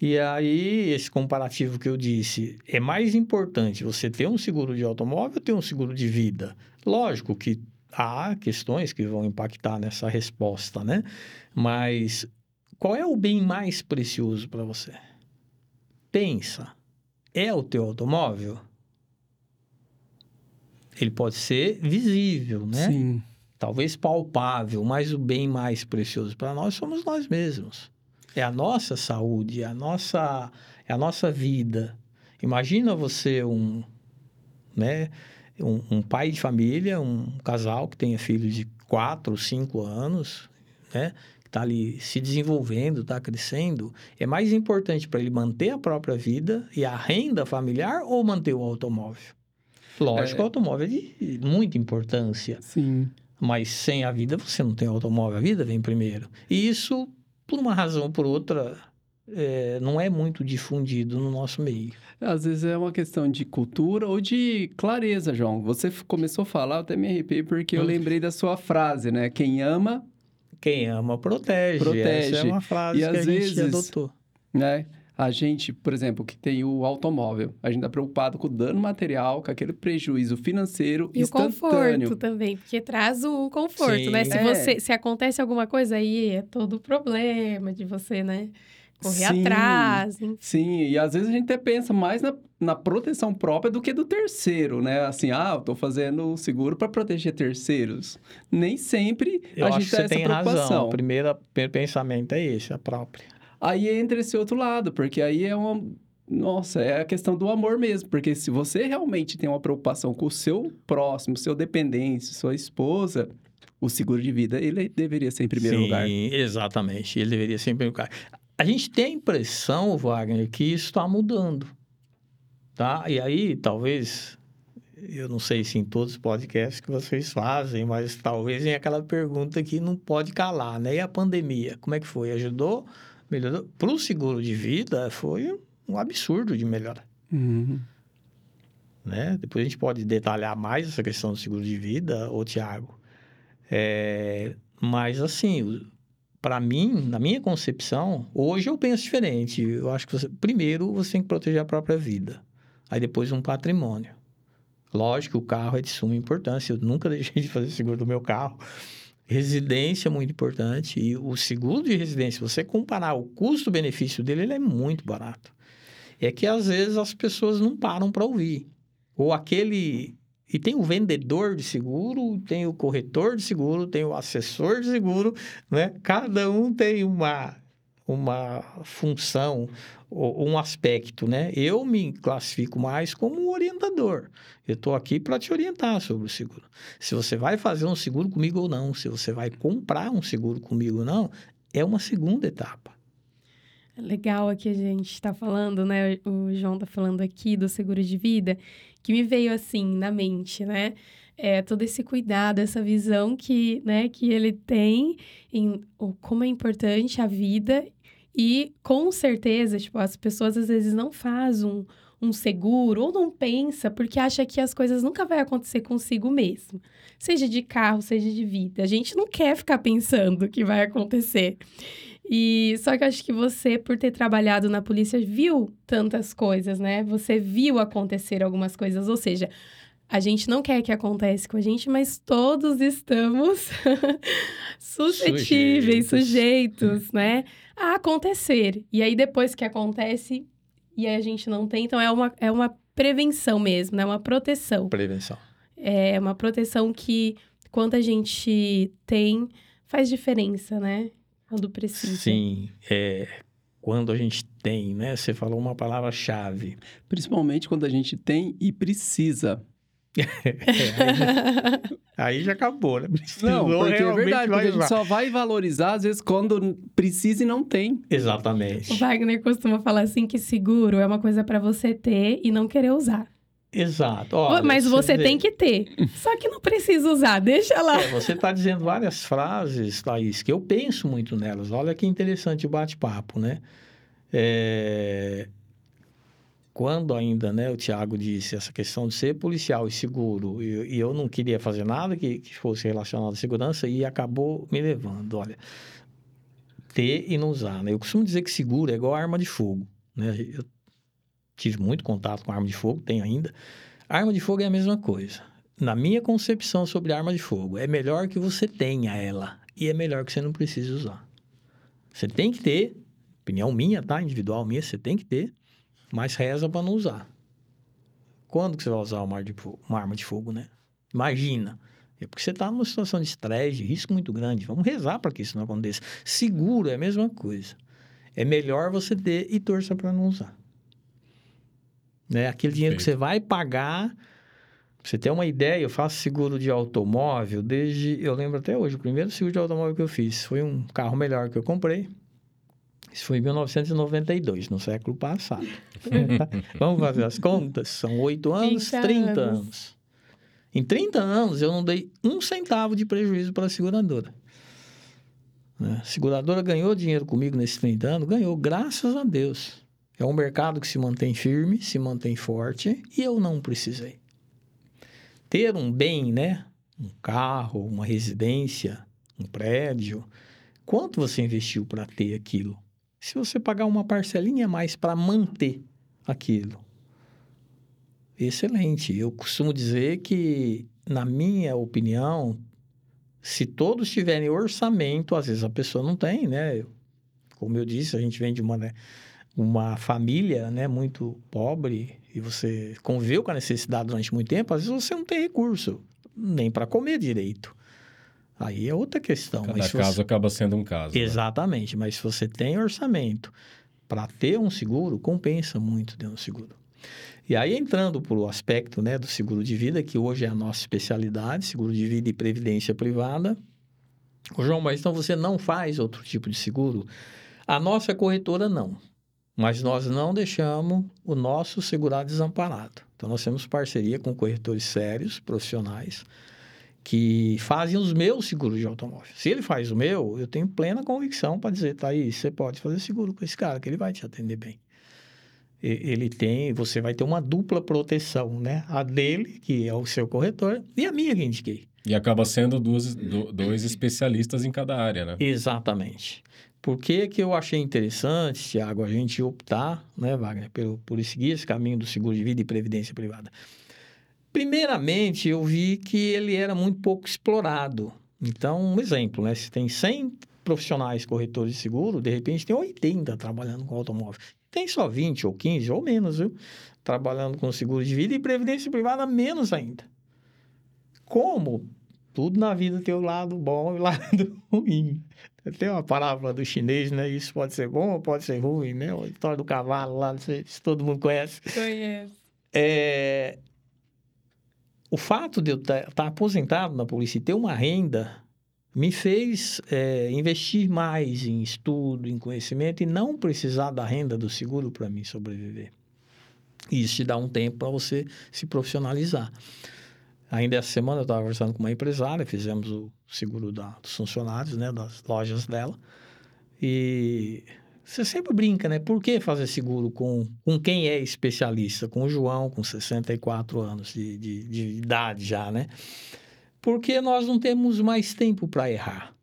E aí, esse comparativo que eu disse, é mais importante você ter um seguro de automóvel ou ter um seguro de vida? Lógico que há questões que vão impactar nessa resposta, né? Mas qual é o bem mais precioso para você? Pensa, é o teu automóvel? Ele pode ser visível, né? Sim. Talvez palpável, mas o bem mais precioso para nós somos nós mesmos. É a nossa saúde, é a nossa, é a nossa vida. Imagina você um, né, um, um pai de família, um casal que tenha filhos de 4, 5 anos, né? Que está ali se desenvolvendo, está crescendo. É mais importante para ele manter a própria vida e a renda familiar ou manter o automóvel? Lógico, É. o automóvel é de muita importância. Sim. Mas sem a vida, você não tem automóvel, a vida vem primeiro. E isso, por uma razão ou por outra, é, não é muito difundido no nosso meio. Às vezes é uma questão de cultura ou de clareza, João. Você começou a falar, eu até me arrepiei porque eu Hum. lembrei da sua frase, né? Quem ama, Quem ama, protege. Protege. Essa é uma frase E que a às gente vezes- adotou. né? A gente, por exemplo, que tem o automóvel, a gente tá preocupado com o dano material, com aquele prejuízo financeiro E o instantâneo. conforto também, porque traz o conforto, né? Sim. Se, É. você, se acontece alguma coisa aí, é todo o problema de você, né? Correr Sim. atrás. enfim. Sim, e às vezes a gente até pensa mais na, na proteção própria do que do terceiro, né? Assim, ah, eu tô fazendo o seguro para proteger terceiros. Nem sempre Eu a acho gente que tem você essa tem preocupação. razão. O primeiro, primeiro pensamento é esse, a própria. Aí entra esse outro lado, porque aí é uma. Nossa, é a questão do amor mesmo. Porque se você realmente tem uma preocupação com o seu próximo, seu dependente, sua esposa, o seguro de vida, ele deveria ser em primeiro Sim, lugar. exatamente. Ele deveria ser em primeiro lugar. A gente tem a impressão, Wagner, que isso está mudando. Tá? E aí, talvez, eu não sei se em todos os podcasts que vocês fazem, mas talvez venha aquela pergunta que não pode calar, né? E a pandemia, como é que foi? Ajudou? Melhorou? Para o seguro de vida, foi um absurdo de melhora. Uhum. né? Depois a gente pode detalhar mais essa questão do seguro de vida, ô Tiago. É, mas assim, para mim, na minha concepção, hoje eu penso diferente. Eu acho que você, primeiro você tem que proteger a própria vida, aí depois um patrimônio. Lógico o carro é de suma importância. Eu nunca deixei de fazer seguro do meu carro. Residência é muito importante. E o seguro de residência, você comparar o custo-benefício dele, ele é muito barato. É que às vezes as pessoas não param para ouvir. Ou aquele. E tem o vendedor de seguro, tem o corretor de seguro, tem o assessor de seguro, né? Cada um tem uma, uma função, um aspecto, né? Eu me classifico mais como um orientador. Eu estou aqui para te orientar sobre o seguro. Se você vai fazer um seguro comigo ou não, se você vai comprar um seguro comigo ou não, é uma segunda etapa. Legal aqui a gente está falando, né? O João tá falando aqui do seguro de vida, que me veio assim na mente, né? É, todo esse cuidado, essa visão que, né, que ele tem em como é importante a vida e com certeza, tipo, as pessoas às vezes não fazem um, um seguro ou não pensa porque acha que as coisas nunca vai acontecer consigo mesmo. Seja de carro, seja de vida. A gente não quer ficar pensando que vai acontecer. E só que eu acho que você, por ter trabalhado na polícia, viu tantas coisas, né? Você viu acontecer algumas coisas, ou seja, a gente não quer que aconteça com a gente, mas todos estamos suscetíveis, Sujeitos. sujeitos, né? A acontecer. E aí, depois que acontece e a gente não tem, então é uma, é uma prevenção mesmo, né? Uma proteção. Prevenção. É uma proteção que, quando a gente tem, faz diferença, né? Quando precisa. Sim, é, quando a gente tem, né? Você falou uma palavra-chave. Principalmente quando a gente tem e precisa. É, aí, já, aí já acabou, né? Precisou, Não, porque é realmente verdade, porque a gente só vai valorizar, às vezes, quando precisa e não tem. O Exatamente. Wagner costuma falar assim que seguro é uma coisa pra você ter e não querer usar. Exato. Olha, Mas você vê, tem que ter. Só que não precisa usar, deixa lá. é, você está dizendo várias frases, Thaís, que eu penso muito nelas. Olha que interessante o bate-papo, né? É, Quando ainda, né, o Tiago disse essa questão de ser policial e seguro, e, e eu não queria fazer nada que, que fosse relacionado à segurança, e acabou me levando, olha, ter e não usar, né? Eu costumo dizer que seguro é igual arma de fogo, né? Eu tive muito contato com arma de fogo, tenho ainda. Arma de fogo é a mesma coisa. Na minha concepção sobre arma de fogo, é melhor que você tenha ela, e é melhor que você não precise usar. Você tem que ter, opinião minha, tá? Individual minha, você tem que ter, mas reza para não usar. Quando que você vai usar uma arma de fogo, uma arma de fogo né? Imagina. É porque você está numa situação de estresse, de risco muito grande. Vamos rezar para que isso não aconteça. Seguro é a mesma coisa. é melhor você ter e torça para não usar. Né? Aquele dinheiro que você vai pagar, pra você ter uma ideia, eu faço seguro de automóvel desde, eu lembro até hoje, o primeiro seguro de automóvel que eu fiz foi um carro melhor que eu comprei. Isso foi em 1992, no século passado. Vamos fazer as contas? São oito anos, 30 30 anos. anos. Em 30 anos, eu não dei um centavo de prejuízo para a seguradora. Né? A seguradora ganhou dinheiro comigo nesses 30 anos? Ganhou, graças a Deus. É um mercado que se mantém firme, se mantém forte e eu não precisei. Ter um bem, né? Um carro, uma residência, um prédio. Quanto você investiu para ter aquilo? Se você pagar uma parcelinha a mais para manter aquilo, excelente. Eu costumo dizer que, na minha opinião, se todos tiverem orçamento, às vezes a pessoa não tem, né? Como eu disse, a gente vem de uma, né, uma família né, muito pobre e você conviveu com a necessidade durante muito tempo, às vezes você não tem recurso nem para comer direito. Aí é outra questão. Cada mas caso você... acaba sendo um caso. né? Exatamente, mas se você tem orçamento para ter um seguro, compensa muito ter um seguro. E aí, entrando para o aspecto né, do seguro de vida, que hoje é a nossa especialidade, seguro de vida e previdência privada. Ô, João, mas então você não faz outro tipo de seguro? A nossa corretora não. Mas nós não deixamos o nosso segurado desamparado. Então, nós temos parceria com corretores sérios, profissionais, que fazem os meus seguros de automóvel. Se ele faz o meu, eu tenho plena convicção para dizer, tá aí, você pode fazer seguro com esse cara, que ele vai te atender bem. Ele tem, você vai ter uma dupla proteção, né? A dele, que é o seu corretor, e a minha que indiquei. E acaba sendo duas, do- dois especialistas em cada área, né? Exatamente. Por que, que eu achei interessante, Tiago, a gente optar, né, Wagner, pelo, por seguir esse caminho do seguro de vida e previdência privada? Primeiramente, eu vi que ele era muito pouco explorado. Então, um exemplo, né? Se tem 100 profissionais corretores de seguro, de repente tem 80 trabalhando com automóvel. Tem só 20 ou 15 ou menos, viu? Trabalhando com seguro de vida e previdência privada, menos ainda. Como tudo na vida tem o lado bom e o lado ruim. Tem uma palavra do chinês, né? Isso pode ser bom ou pode ser ruim, né? A história do cavalo lá, não sei se todo mundo conhece. Conheço. É, O fato de eu estar aposentado na polícia e ter uma renda me fez é, investir mais em estudo, em conhecimento e não precisar da renda do seguro para mim sobreviver. Isso te dá um tempo para você se profissionalizar. Ainda essa semana eu estava conversando com uma empresária, fizemos o seguro da, dos funcionários, né, das lojas dela. E você sempre brinca, né? Por que fazer seguro com, com quem é especialista? Com o João, com 64 anos de, de, de idade já, né? Porque nós não temos mais tempo para errar.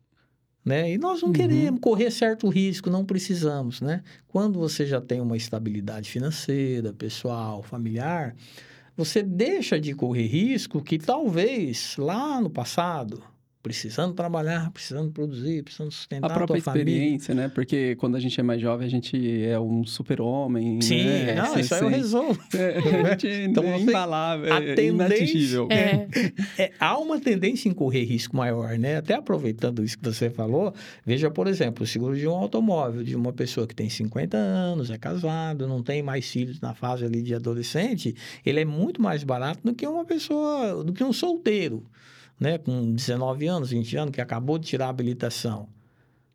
Né? E nós não Uhum. queremos correr certo risco, não precisamos, né? Quando você já tem uma estabilidade financeira, pessoal, familiar, você deixa de correr risco que talvez lá no passado, precisando trabalhar, precisando produzir, precisando sustentar A a, própria família. experiência, né? Porque quando a gente é mais jovem, a gente é um super-homem. Sim, né? não, isso aí eu resolvo. É, a gente Então, é a é inatingível. É, É, há uma tendência em correr risco maior, né? Até aproveitando isso que você falou, veja, por exemplo, o seguro de um automóvel de uma pessoa que tem 50 anos, é casado, não tem mais filhos na fase ali de adolescente, ele é muito mais barato do que uma pessoa, do que um solteiro, né? Com 19 anos, 20 anos, que acabou de tirar a habilitação.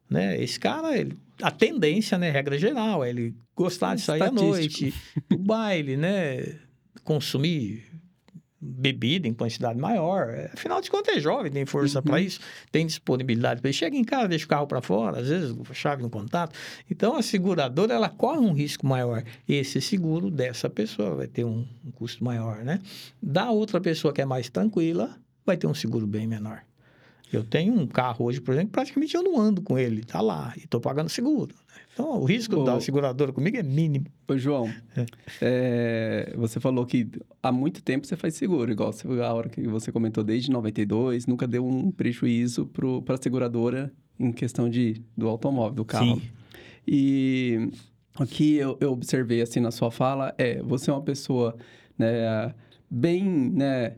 Né? Esse cara, ele- a tendência, né? Regra geral, é ele gostar de sair à noite, o baile, né? Consumir bebida em quantidade maior. Afinal de contas, é jovem, tem força Uhum. para isso, tem disponibilidade para isso. Chega em casa, deixa o carro para fora, às vezes a chave no contato. Então, a seguradora, ela corre um risco maior. Esse seguro dessa pessoa vai ter um, um custo maior, né? Da outra pessoa que é mais tranquila, vai ter um seguro bem menor. Eu tenho um carro hoje, por exemplo, praticamente eu não ando com ele, tá lá, e estou pagando seguro. Então, o risco Ô. da seguradora comigo é mínimo. Ô, João, é, você falou que há muito tempo você faz seguro, igual a hora que você comentou, desde 92, nunca deu um prejuízo para a seguradora em questão de, do automóvel, do carro. Sim. E o que eu, eu observei assim na sua fala é, você é uma pessoa né, bem, né,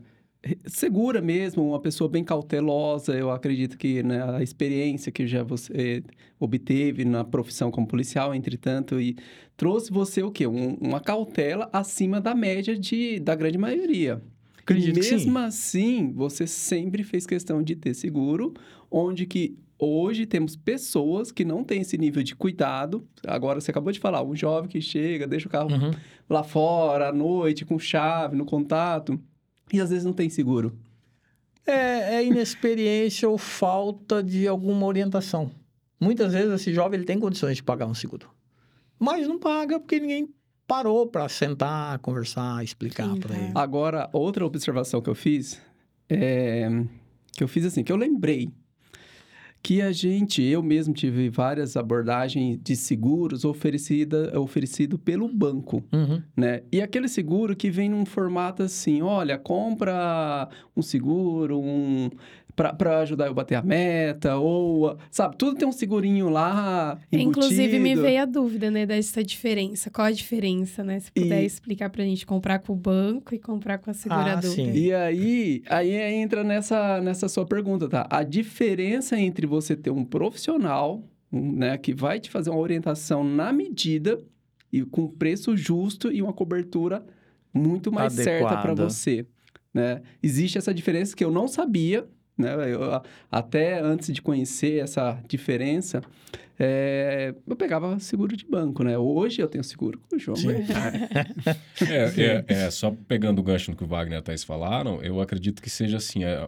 segura mesmo, uma pessoa bem cautelosa. Eu acredito que né, a experiência que já você obteve na profissão como policial, entretanto, e trouxe você o quê? Um, uma cautela acima da média de, da grande maioria. Acredito e mesmo assim, você sempre fez questão de ter seguro, onde que hoje temos pessoas que não têm esse nível de cuidado. Agora, você acabou de falar, um jovem que chega, deixa o carro Uhum. lá fora, à noite, com chave, no contato, e às vezes não tem seguro. É, é inexperiência ou falta de alguma orientação. Muitas vezes esse jovem ele tem condições de pagar um seguro, mas não paga porque ninguém parou para sentar, conversar, explicar para é. ele. Agora, outra observação que eu fiz, é, que eu fiz assim, que eu lembrei que a gente, eu mesmo tive várias abordagens de seguros oferecida, oferecido pelo banco, Uhum. né? E aquele seguro que vem num formato assim, olha, compra um seguro, um para ajudar eu a bater a meta, ou, sabe, tudo tem um segurinho lá, Inclusive, me embutido. veio a dúvida, né, dessa diferença. Qual a diferença, né? Se puder E- explicar pra gente, comprar com o banco e comprar com a seguradora. sim. E aí, aí entra nessa, nessa sua pergunta, tá? A diferença entre você ter um profissional, né, que vai te fazer uma orientação na medida e com preço justo e uma cobertura muito mais certa para Adequada. você, né? Existe essa diferença que eu não sabia, né? Eu, até antes de conhecer essa diferença, é, eu pegava seguro de banco, né? Hoje eu tenho seguro com o João. Sim. É, é, é, só pegando o gancho no que o Wagner e a Thaís falaram, eu acredito que seja assim. é,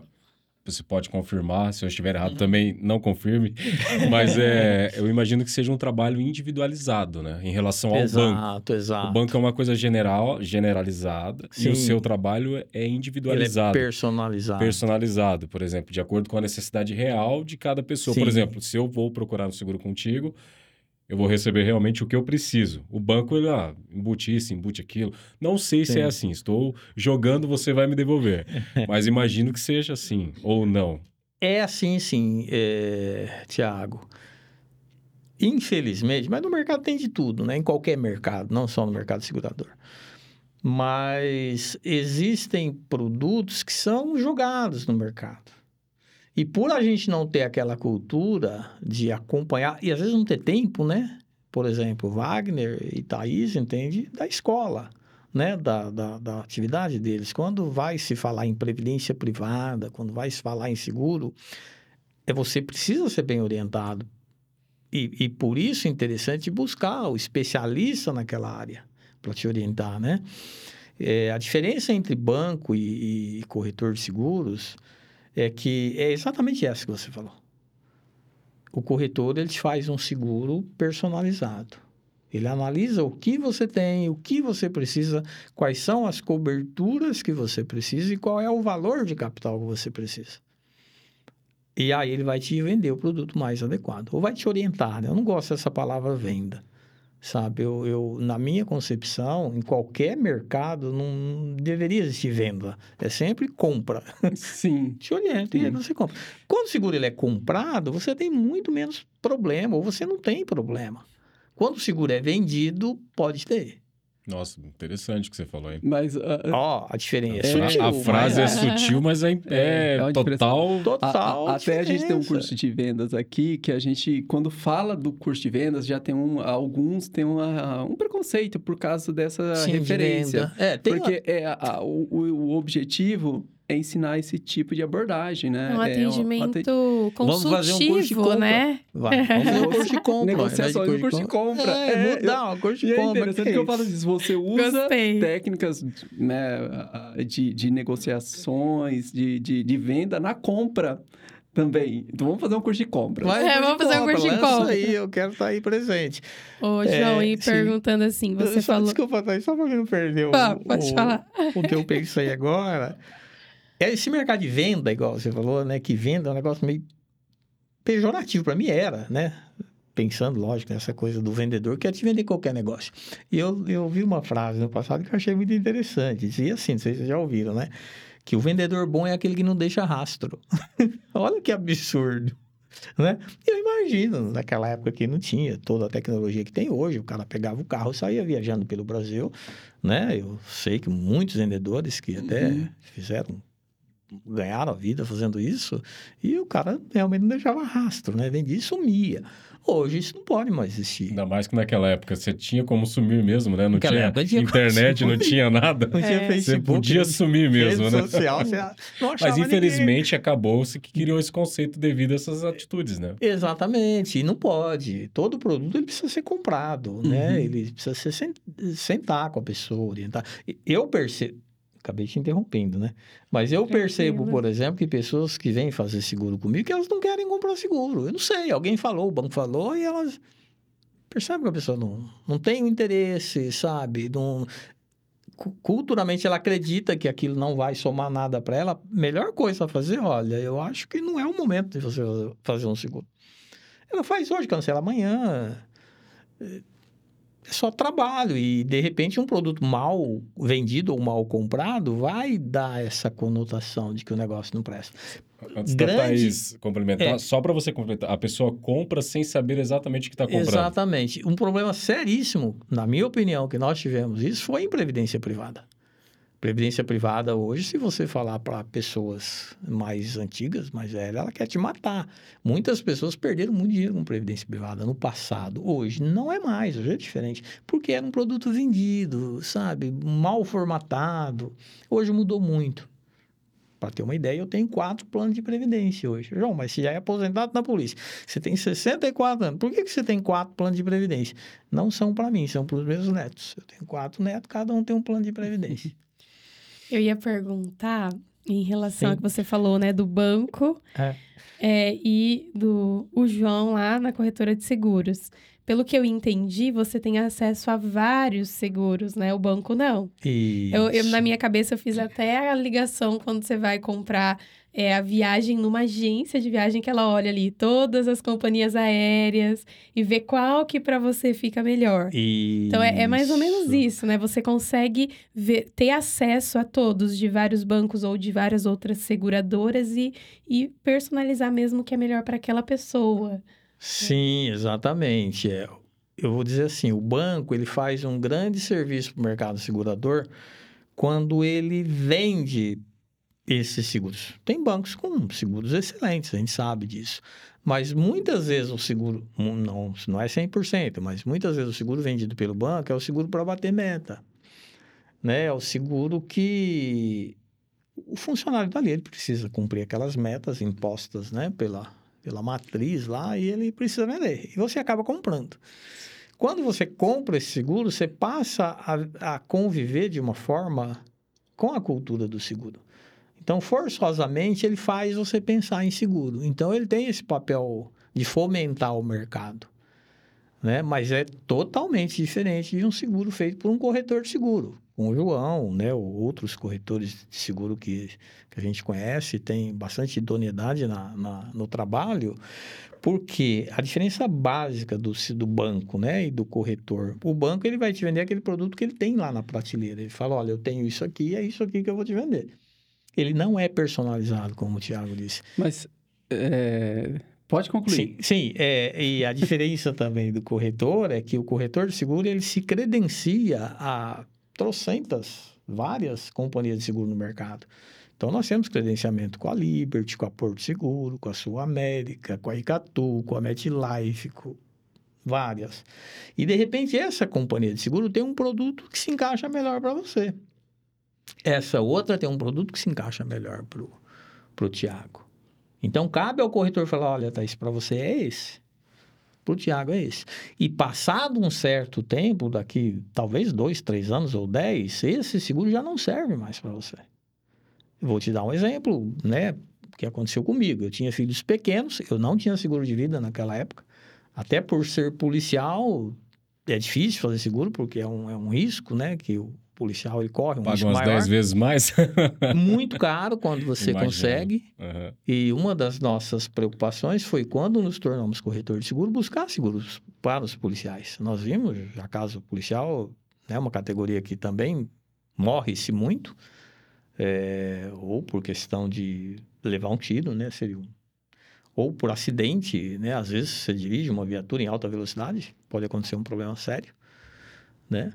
você pode confirmar, se eu estiver errado também, não confirme. Mas é, eu imagino que seja um trabalho individualizado, né? Em relação ao banco. Exato, exato. O banco é uma coisa general, generalizada, e Sim. o seu trabalho é ele é individualizado. personalizado. personalizado, por exemplo, de acordo com a necessidade real de cada pessoa. Por Sim. exemplo, se eu vou procurar um seguro contigo, eu vou receber realmente o que eu preciso. O banco, ele, ah, embute isso, embute aquilo. Não sei se Sim. é assim. Estou jogando, você vai me devolver. Mas imagino que seja assim, ou não. É assim, sim, é, Tiago. Infelizmente, mas no mercado tem de tudo, né? Em qualquer mercado, não só no mercado segurador. Mas existem produtos que são jogados no mercado. E por a gente não ter aquela cultura de acompanhar, e às vezes não ter tempo, né? Por exemplo, Wagner e Thaís entende da escola, né? Da, da, da atividade deles. Quando vai se falar em previdência privada, quando vai se falar em seguro, é você precisa ser bem orientado. E, e por isso é interessante buscar o especialista naquela área para te orientar, né? É, a diferença entre banco e, e corretor de seguros é que é exatamente essa que você falou. O corretor ele faz um seguro personalizado. Ele analisa o que você tem, o que você precisa, quais são as coberturas que você precisa e qual é o valor de capital que você precisa. E aí ele vai te vender o produto mais adequado. Ou vai te orientar, né? Eu não gosto dessa palavra venda. Sabe, eu, eu, na minha concepção, em qualquer mercado, não deveria existir venda. É sempre compra. Sim. Te orienta e você compra. Quando o seguro ele é comprado, você tem muito menos problema, ou você não tem problema. Quando o seguro é vendido, pode ter. Nossa, interessante o que você falou aí. Mas ah, ah, Ó, a diferença. É, É, sutil, a, a frase é mas sutil, mas é, é, é uma total. A- total. a- até a gente tem um curso de vendas aqui que a gente, quando fala do curso de vendas, já tem um, alguns tem uma- um preconceito por causa dessa Sim, de referência. venda. É, tem Porque é, a- o, o- o objetivo é ensinar esse tipo de abordagem, né? Um É atendimento aten- Vamos fazer um curso de consultivo, compra. né? Vai, vamos fazer um curso de compra. Negociações né, no curso de compra. É, É, mudar, um curso de E é compra. interessante que eu falo isso. Você usa Gostei. técnicas né, de, de negociações, de, de, de venda na compra também. Então vamos fazer um curso de compra. Vai, É, vamos fazer um curso de lança compra. aí, eu quero estar aí presente. Ô, É, João, e sim. perguntando assim, você Só- falou... Desculpa, Thaís, só pra mim não perder o, Ah, pode o- falar. o que eu pensei agora. É esse mercado de venda, igual você falou, né? Que venda é um negócio meio pejorativo para mim era, né? Pensando, lógico, nessa coisa do vendedor que quer te vender qualquer negócio. E eu, eu vi uma frase no passado que eu achei muito interessante. Dizia assim, não sei se vocês já ouviram, né? Que o vendedor bom é aquele que não deixa rastro. Olha que absurdo. Né? Eu imagino, naquela época que não tinha toda a tecnologia que tem hoje, o cara pegava o carro e saía viajando pelo Brasil, né? Eu sei que muitos vendedores que até Uhum. fizeram ganharam a vida fazendo isso, e o cara realmente não deixava rastro, né? Vendia e sumia. Hoje isso não pode mais existir. Ainda mais que naquela época você tinha como sumir mesmo, né? Não Naquela tinha época tinha internet, não tinha nada. Não tinha É. Você Facebook, podia não sumir mesmo, rede né? social, você não Mas ninguém. infelizmente acabou-se que criou esse conceito devido a essas atitudes, né? Exatamente, e não pode. Todo produto ele precisa ser comprado, né? Uhum. Ele precisa ser sen- sentar com a pessoa, orientar. Eu percebo, acabei te interrompendo, né? Mas eu percebo, por exemplo, que pessoas que vêm fazer seguro comigo, que elas não querem comprar seguro. Eu não sei, alguém falou, o banco falou, e elas percebem que a pessoa não, não tem o interesse, sabe? Não, cu- culturalmente ela acredita que aquilo não vai somar nada para ela. Melhor coisa a fazer, olha, eu acho que não é o momento de você fazer um seguro. Ela faz hoje, cancela amanhã. É só trabalho. E, de repente, um produto mal vendido ou mal comprado vai dar essa conotação de que o negócio não presta. Antes da Grande- Thaís complementar, É. só para você complementar, a pessoa compra sem saber exatamente o que está comprando. Exatamente. Um problema seríssimo, na minha opinião, que nós tivemos isso foi em previdência privada. Previdência privada hoje, se você falar para pessoas mais antigas, mais velhas, ela quer te matar. Muitas pessoas perderam muito dinheiro com previdência privada no passado. Hoje não é mais, hoje é diferente. Porque era um produto vendido, sabe? Mal formatado. Hoje mudou muito. Para ter uma ideia, eu tenho quatro planos de previdência hoje. João, mas você já é aposentado na polícia. Você tem 64 anos. Por que, que você tem quatro planos de previdência? Não são para mim, são para os meus netos. Eu tenho quatro netos, cada um tem um plano de previdência. Eu ia perguntar em relação Sim. ao que você falou, né, do banco É. é, e do o João lá na corretora de seguros. Pelo que eu entendi, você tem acesso a vários seguros, né? O banco não. Eu, eu, na minha cabeça, eu fiz até a ligação quando você vai comprar é, a viagem numa agência de viagem que ela olha ali todas as companhias aéreas e vê qual que para você fica melhor. Então é, é mais ou menos isso, né? Você consegue ver- ter acesso a todos de vários bancos ou de várias outras seguradoras e, e personalizar mesmo o que é melhor para aquela pessoa. Sim, exatamente. É, eu vou dizer assim, o banco ele faz um grande serviço para o mercado segurador quando ele vende esses seguros. Tem bancos com seguros excelentes, a gente sabe disso. Mas muitas vezes o seguro, não, não é 100%, mas muitas vezes o seguro vendido pelo banco é o seguro para bater meta. Né? É o seguro que o funcionário dali ele precisa cumprir aquelas metas impostas né? pela, pela matriz lá e ele precisa vender. E você acaba comprando. Quando você compra esse seguro, você passa a, a conviver de uma forma com a cultura do seguro. Então, forçosamente, ele faz você pensar em seguro. Então, ele tem esse papel de fomentar o mercado. Né? Mas é totalmente diferente de um seguro feito por um corretor de seguro. Com o João, né? ou outros corretores de seguro que, que a gente conhece, tem bastante idoneidade na, na, no trabalho, porque a diferença básica do, do banco né? e do corretor, o banco ele vai te vender aquele produto que ele tem lá na prateleira. Ele fala, olha, eu tenho isso aqui, é isso aqui que eu vou te vender. Ele não é personalizado, como o Thiago disse. Mas é, pode concluir. Sim, sim é, e a diferença também do corretor é que o corretor de seguro ele se credencia a trocentas, várias companhias de seguro no mercado. Então, nós temos credenciamento com a Liberty, com a Porto Seguro, com a Sul América, com a Icatu, com a MetLife, com várias. E, de repente, essa companhia de seguro tem um produto que se encaixa melhor para você. Essa outra tem um produto que se encaixa melhor para o Tiago. Então, cabe ao corretor falar, olha, Thaís, para você é esse. Para o Tiago é esse. E passado um certo tempo, daqui talvez dois, três anos ou dez, esse seguro já não serve mais para você. Vou te dar um exemplo, né? Que aconteceu comigo. Eu tinha filhos pequenos, eu não tinha seguro de vida naquela época. Até por ser policial, é difícil fazer seguro, porque é um, é um risco, né? Que policial ele corre um Paga risco umas maior. 10 vezes mais. Muito caro quando você Imagino. consegue. Aham. E uma das nossas preocupações foi quando nos tornamos corretor de seguro, buscar seguros para os policiais. Nós vimos, já caso policial, né, uma categoria que também morre-se muito, é, ou por questão de levar um tiro, né, seria um, ou por acidente, né, às vezes você dirige uma viatura em alta velocidade, pode acontecer um problema sério, né,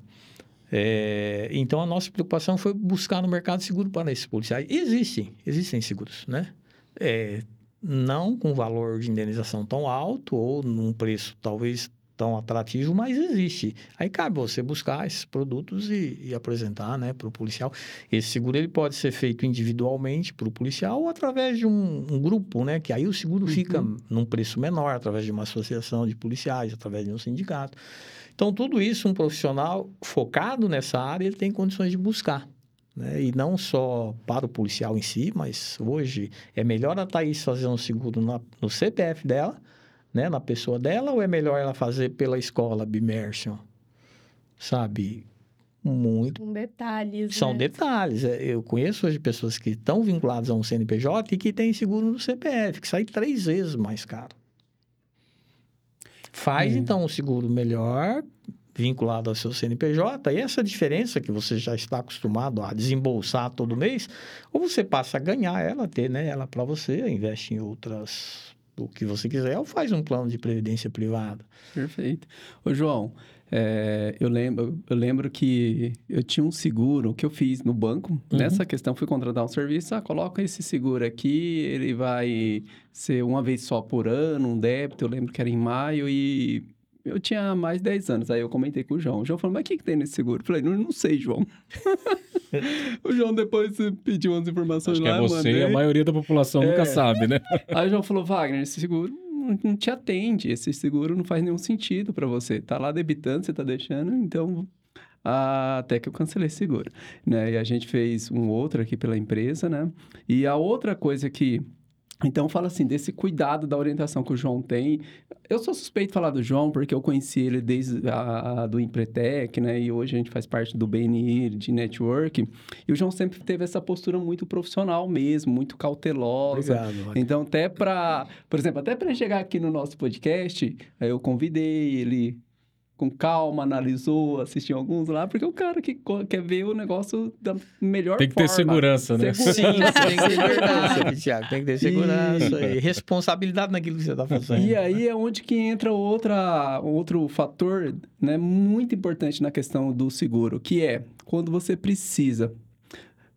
É, então, a nossa preocupação foi buscar no mercado seguro para esses policiais. Existem, existem seguros, né? É, não com valor de indenização tão alto ou num preço talvez tão atrativo, mas existe. Aí cabe você buscar esses produtos e, e apresentar né, para o policial. Esse seguro ele pode ser feito individualmente para o policial ou através de um, um, grupo, né? Que aí o seguro uhum. fica num preço menor, através de uma associação de policiais, através de um sindicato. Então, tudo isso, um profissional focado nessa área, ele tem condições de buscar. Né? E não só para o policial em si, mas hoje é melhor a Thaís fazer um seguro na, no CPF dela, né? na pessoa dela, ou é melhor ela fazer pela escola Bimersion? Sabe? Muito. São detalhes. São né? detalhes. É, eu conheço hoje pessoas que estão vinculadas a um CNPJ e que têm seguro no CPF, que sai três vezes mais caro. Faz, hum. então, um seguro melhor, vinculado ao seu CNPJ, e essa diferença que você já está acostumado a desembolsar todo mês, ou você passa a ganhar ela, ter né, ela para você, investe em outras, o que você quiser, ou faz um plano de previdência privada. Perfeito. Ô, João, é, eu, lembro, eu lembro que eu tinha um seguro que eu fiz no banco. Uhum. Nessa questão, fui contratar um serviço. Ah, coloca esse seguro aqui, ele vai ser uma vez só por ano, um débito. Eu lembro que era em maio e eu tinha mais de 10 anos. Aí eu comentei com o João. O João falou, mas o que, que tem nesse seguro? Eu falei, não, não sei, João. o João depois pediu umas informações Acho lá. Que é você e a maioria da população é. nunca sabe, né? Aí o João falou, Wagner, esse seguro não te atende. Esse seguro não faz nenhum sentido para você. Tá lá debitando, você tá deixando, então até que eu cancelei seguro, né? E a gente fez um outro aqui pela empresa, né? E a outra coisa que então, fala assim, desse cuidado da orientação que o João tem. Eu sou suspeito de falar do João, porque eu conheci ele desde a, a do Empretec, né? E hoje a gente faz parte do BNI, de network. E o João sempre teve essa postura muito profissional mesmo, muito cautelosa. Obrigado. Então, até para... Por exemplo, até para chegar aqui no nosso podcast, eu convidei ele com calma, analisou, assistiu alguns lá, porque o cara que quer ver o negócio da melhor Tem que forma. ter segurança, né? Sim, tem que ter verdade, Tiago. Tem que ter segurança e... e responsabilidade naquilo que você está fazendo. E aí é onde que entra outra, outro fator né, muito importante na questão do seguro, que é quando você precisa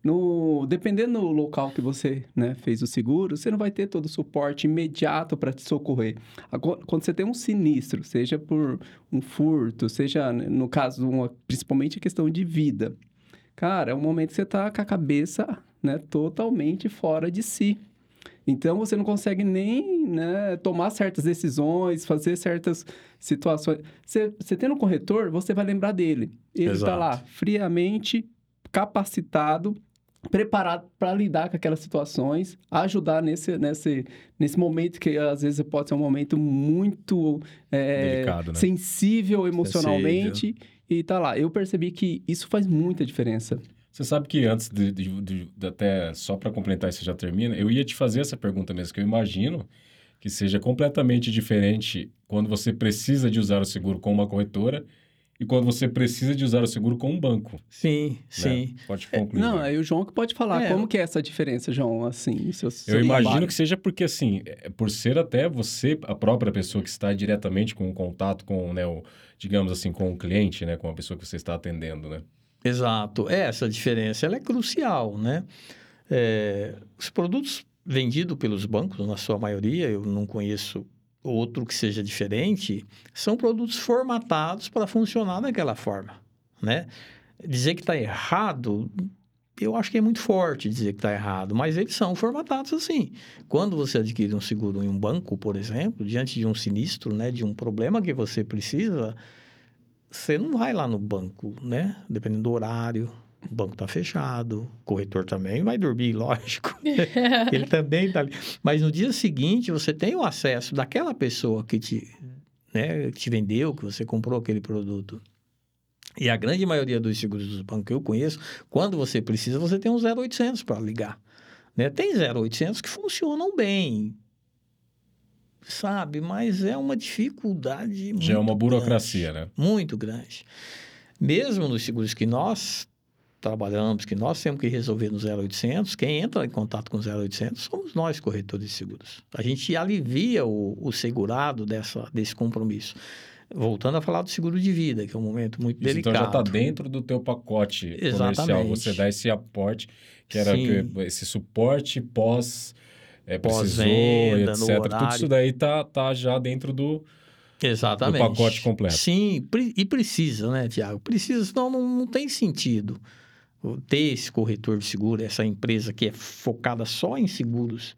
no, dependendo do local que você né, fez o seguro, você não vai ter todo o suporte imediato para te socorrer. Agora, quando você tem um sinistro, seja por um furto, seja, né, no caso, uma, principalmente a questão de vida, cara, é um momento que você está com a cabeça né, totalmente fora de si. Então, você não consegue nem né, tomar certas decisões, fazer certas situações. Você, você tendo um corretor, você vai lembrar dele. Ele está lá, friamente capacitado preparado para lidar com aquelas situações, ajudar nesse, nesse, nesse momento que às vezes pode ser um momento muito é, Delicado, né? sensível emocionalmente sensível. e tá lá. Eu percebi que isso faz muita diferença. Você sabe que antes de, de, de, de até só para complementar isso já termina, eu ia te fazer essa pergunta mesmo, que eu imagino que seja completamente diferente quando você precisa de usar o seguro com uma corretora e quando você precisa de usar o seguro com um banco. Sim, né? sim. Pode concluir. É, não, aí o João que pode falar. É. Como que é essa diferença, João, assim? Seu, seu Eu imagino trabalho. que seja porque, assim, é, por ser até você, a própria pessoa que está diretamente com o contato com, né, o, digamos assim, com o cliente, né, com a pessoa que você está atendendo, né? Exato. É, essa diferença, ela é crucial, né? É, os produtos vendidos pelos bancos, na sua maioria, eu não conheço outro que seja diferente, são produtos formatados para funcionar daquela forma, né? Dizer que está errado, eu acho que é muito forte dizer que está errado, mas eles são formatados assim. Quando você adquire um seguro em um banco, por exemplo, diante de um sinistro, né, de um problema que você precisa, você não vai lá no banco, né? Dependendo do horário, o banco está fechado, o corretor também vai dormir, lógico. Ele também está ali. Mas no dia seguinte, você tem o acesso daquela pessoa que te, né, que te vendeu, que você comprou aquele produto. E a grande maioria dos seguros dos bancos que eu conheço, quando você precisa, você tem um 0800 para ligar. Né? Tem 0800 que funcionam bem, sabe? Mas é uma dificuldade Já é uma burocracia, grande, né? Muito grande. Mesmo nos seguros que nós trabalhamos, que nós temos que resolver no 0800, quem entra em contato com o 0800 somos nós, corretores de seguros. A gente alivia o, o segurado dessa, desse compromisso. voltando a falar do seguro de vida, que é um momento muito Isso, delicado. então já está dentro do teu pacote comercial. Exatamente. Você dá esse aporte, que era Sim. esse suporte pós... É, precisou, Pós-venda, etc. Tudo isso daí tá, tá já dentro do... Exatamente. do pacote completo. Sim, e precisa, né, Tiago? Precisa, senão não, não tem sentido ter esse corretor de seguro, essa empresa que é focada só em seguros.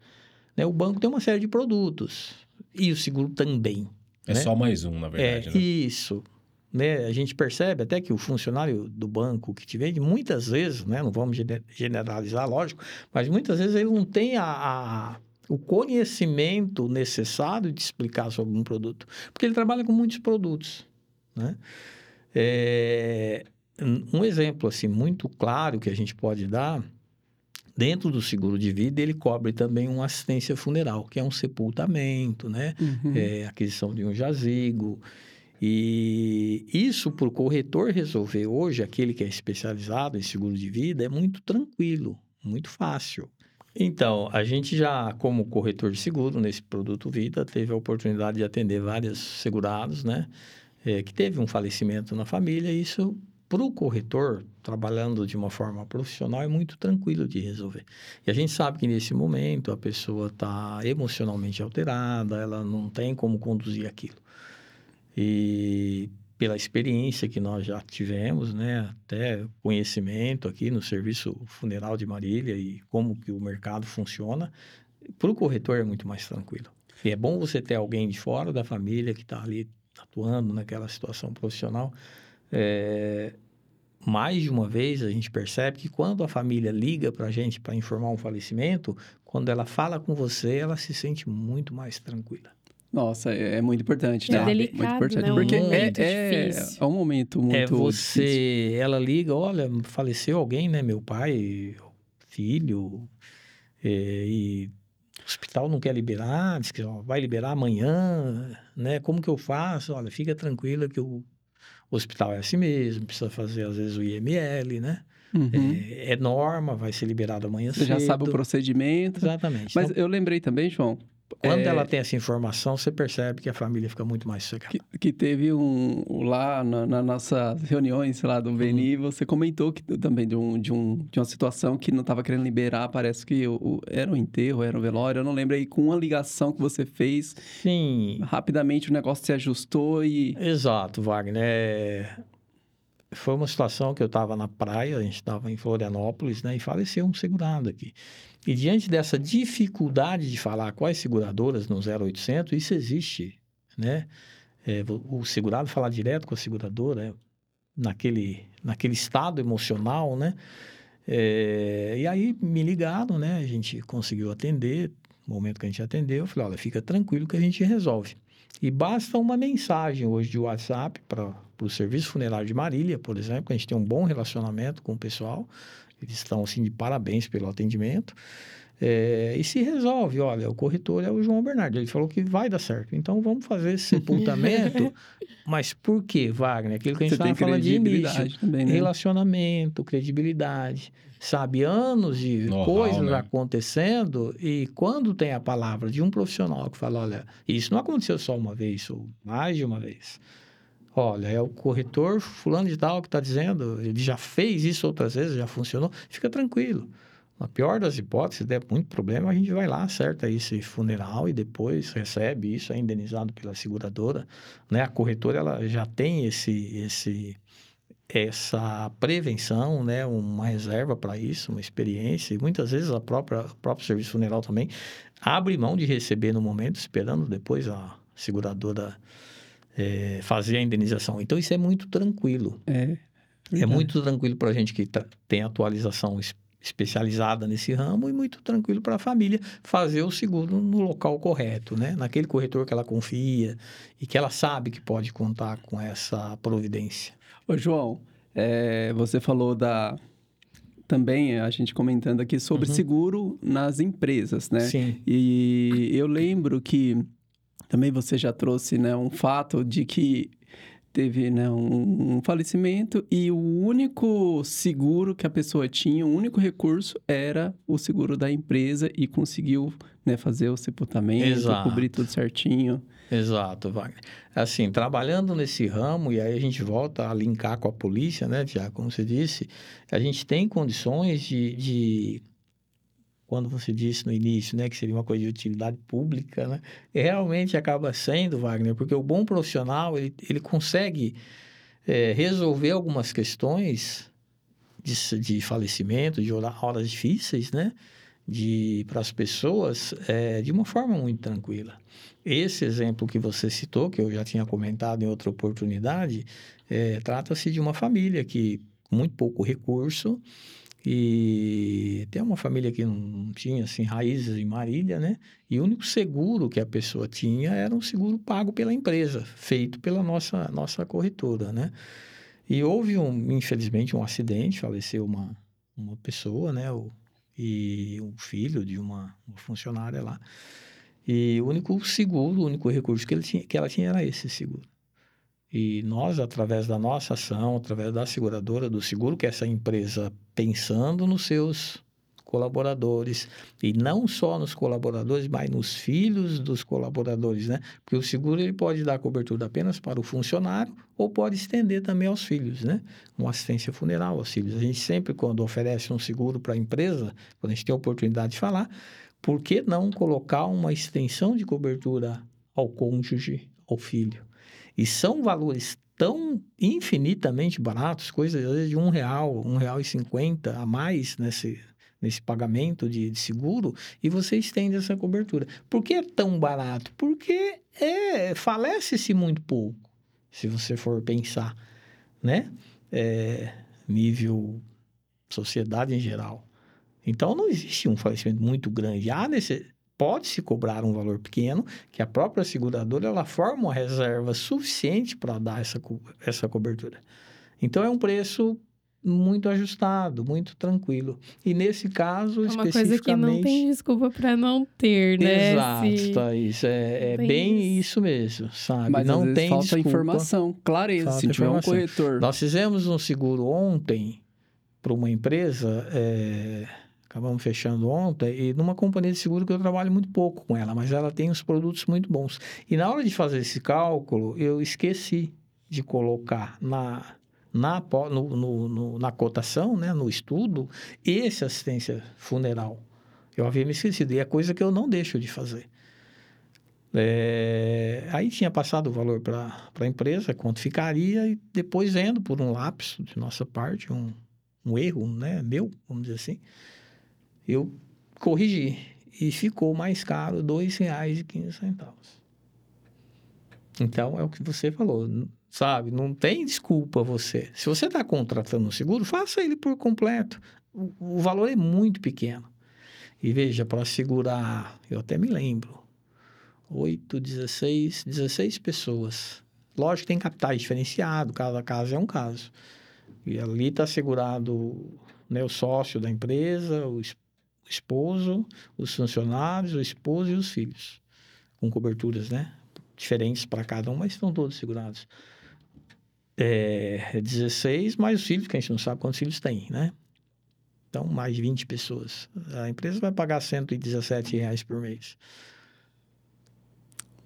Né? O banco tem uma série de produtos e o seguro também. É né? só mais um, na verdade, é, né? isso. Né? A gente percebe até que o funcionário do banco que te vende, muitas vezes, né? não vamos gene- generalizar, lógico, mas muitas vezes ele não tem a, a- o conhecimento necessário de explicar sobre um produto, porque ele trabalha com muitos produtos. Né? É, um exemplo assim muito claro que a gente pode dar dentro do seguro de vida ele cobre também uma assistência funeral que é um sepultamento né Uhum. é, aquisição de um jazigo. E isso, para o corretor resolver hoje, aquele que é especializado em seguro de vida, é muito tranquilo, muito fácil. Então, a gente já, como corretor de seguro, nesse produto Vida, teve a oportunidade de atender vários segurados, né? É, que teve um falecimento na família, e isso, para o corretor, trabalhando de uma forma profissional, é muito tranquilo de resolver. E a gente sabe que nesse momento a pessoa está emocionalmente alterada, ela não tem como conduzir aquilo. E pela experiência que nós já tivemos, né, até conhecimento aqui no serviço funeral de Marília e como que o mercado funciona, para o corretor é muito mais tranquilo. E é bom você ter alguém de fora da família que está ali atuando naquela situação profissional. É, mais de uma vez a gente percebe que quando a família liga para a gente para informar um falecimento, quando ela fala com você, ela se sente muito mais tranquila. Nossa, é, é muito importante, É né? delicado, muito importante, né? Um porque é, é, difícil. é um momento muito é difícil. você, ela liga, olha, faleceu alguém, né? Meu pai, filho, é, e o hospital não quer liberar, diz que ó, vai liberar amanhã, né? Como que eu faço? Olha, fica tranquila que o hospital é assim mesmo, precisa fazer às vezes o IML, né? Uhum. É, é norma, vai ser liberado amanhã Você já sabe o cedo. procedimento. Exatamente. Mas Então, eu lembrei também, João, quando é, ela tem essa informação, você percebe que a família fica muito mais sossegada. que, que teve um lá na, na nossas reuniões lá do Beni, você comentou que também de, um, de, um, de uma situação que não estava querendo liberar, parece que o, o- era um enterro, era um velório, eu não lembro aí, com uma ligação que você fez, Sim, rapidamente o negócio se ajustou e... Exato, Wagner. É, Foi uma situação que eu estava na praia, a gente estava em Florianópolis, né? E faleceu um segurado aqui. E diante dessa dificuldade de falar quais seguradoras no 0800, isso existe, né? É, o segurado falar direto com a seguradora, é, naquele, naquele estado emocional, né? É, e aí me ligaram, né? A gente conseguiu atender. No momento que a gente atendeu, eu falei: olha, fica tranquilo que a gente resolve. E basta uma mensagem hoje de WhatsApp para o Serviço Funerário de Marília, por exemplo, a gente tem um bom relacionamento com o pessoal. Eles estão, assim, de parabéns pelo atendimento. É, e se resolve, olha, o corretor é o João Bernardo, ele falou que vai dar certo. Então, vamos fazer esse sepultamento. Mas por quê, Wagner? Aquilo que a gente estava falando de início. credibilidade também, né? Relacionamento, credibilidade. Sabe, anos de Know-how, coisas né? acontecendo e quando tem a palavra de um profissional que fala, olha, isso não aconteceu só uma vez, ou mais de uma vez. Olha, é o corretor fulano de tal que está dizendo, ele já fez isso outras vezes, já funcionou, fica tranquilo. Na pior das hipóteses, se der muito problema, a gente vai lá, acerta esse funeral e depois recebe isso, é indenizado pela seguradora. Né? A corretora ela já tem esse, esse, essa prevenção, né? uma reserva para isso, uma experiência. E muitas vezes a própria, o próprio serviço funeral também abre mão de receber no momento, esperando depois a seguradora eh, fazer a indenização. Então, isso é muito tranquilo. É, É verdade. muito tranquilo para a gente que tá- tem atualização especializada nesse ramo e muito tranquilo para a família fazer o seguro no local correto, né? Naquele corretor que ela confia e que ela sabe que pode contar com essa providência. Ô, João, é, você falou da... Também a gente comentando aqui sobre Uhum. seguro nas empresas, né? Sim. E eu lembro que também você já trouxe né, um fato de que teve né, um, um falecimento e o único seguro que a pessoa tinha, o único recurso era o seguro da empresa e conseguiu né, fazer o sepultamento, Exato. cobrir tudo certinho. Exato, Wagner. Assim, trabalhando nesse ramo, e aí a gente volta a linkar com a polícia, né, já como você disse, a gente tem condições de, de quando você disse no início, né, que seria uma coisa de utilidade pública, né, realmente acaba sendo, Wagner, porque o bom profissional, ele, ele consegue é, resolver algumas questões de, de falecimento, de horas difíceis, né, de para as pessoas é, de uma forma muito tranquila. Esse exemplo que você citou, que eu já tinha comentado em outra oportunidade, é, trata-se de uma família que muito pouco recurso e tem uma família que não tinha assim raízes em Marília, né? E o único seguro que a pessoa tinha era um seguro pago pela empresa, feito pela nossa nossa corretora, né? E houve um, infelizmente, um acidente, faleceu uma uma pessoa, né? O, e um filho de uma, uma funcionária lá. E o único seguro, o único recurso que, ele tinha, que ela tinha era esse seguro. E nós, através da nossa ação, através da seguradora do seguro, que é essa empresa pensando nos seus colaboradores, e não só nos colaboradores, mas nos filhos dos colaboradores, né? Porque o seguro ele pode dar cobertura apenas para o funcionário ou pode estender também aos filhos, né? Uma assistência funeral aos filhos. A gente sempre, quando oferece um seguro para a empresa, quando a gente tem a oportunidade de falar, por que não colocar uma extensão de cobertura ao cônjuge, ao filho? E são valores tão infinitamente baratos, coisas às vezes de um real, um real e cinquenta a mais nesse, nesse pagamento de, de, seguro, e você estende essa cobertura. Por que é tão barato? Porque é, falece-se muito pouco, se você for pensar, né? É, nível sociedade em geral. Então, não existe um falecimento muito grande. Há nesse, pode-se cobrar um valor pequeno, que a própria seguradora ela forma uma reserva suficiente para dar essa, essa cobertura. Então, é um preço muito ajustado, muito tranquilo. E nesse caso, é uma especificamente... coisa que não tem desculpa para não ter, né? Exato, Se... Thaís. É, é bem isso. isso. mesmo, sabe? Mas não tem falta desculpa. informação, clareza, falta se tiver um corretor. Nós fizemos um seguro ontem para uma empresa... É acabamos fechando ontem, e numa companhia de seguro que eu trabalho muito pouco com ela, mas ela tem os produtos muito bons. E na hora de fazer esse cálculo, eu esqueci de colocar na, na, no, no, no, na cotação, né, no estudo, esse assistência funeral. Eu havia me esquecido, e é coisa que eu não deixo de fazer. É, aí tinha passado o valor para a empresa, quanto ficaria, e depois vendo por um lapso de nossa parte, um, um erro né, meu, vamos dizer assim, eu corrigi e ficou mais caro R$ 2,15. Então, é o que você falou, sabe? Não tem desculpa você. Se você está contratando um seguro, faça ele por completo. O, o valor é muito pequeno. E veja, para segurar, eu até me lembro, 8, 16, 16 pessoas. Lógico que tem capitais diferenciados, cada caso é um caso. E ali está segurado né, o sócio da empresa, o o esposo, os funcionários, o esposo e os filhos, com coberturas, né? Diferentes para cada um, mas estão todos segurados. É 16 mais os filhos, que a gente não sabe quantos filhos tem, né? Então, mais 20 pessoas. A empresa vai pagar 117 reais por mês.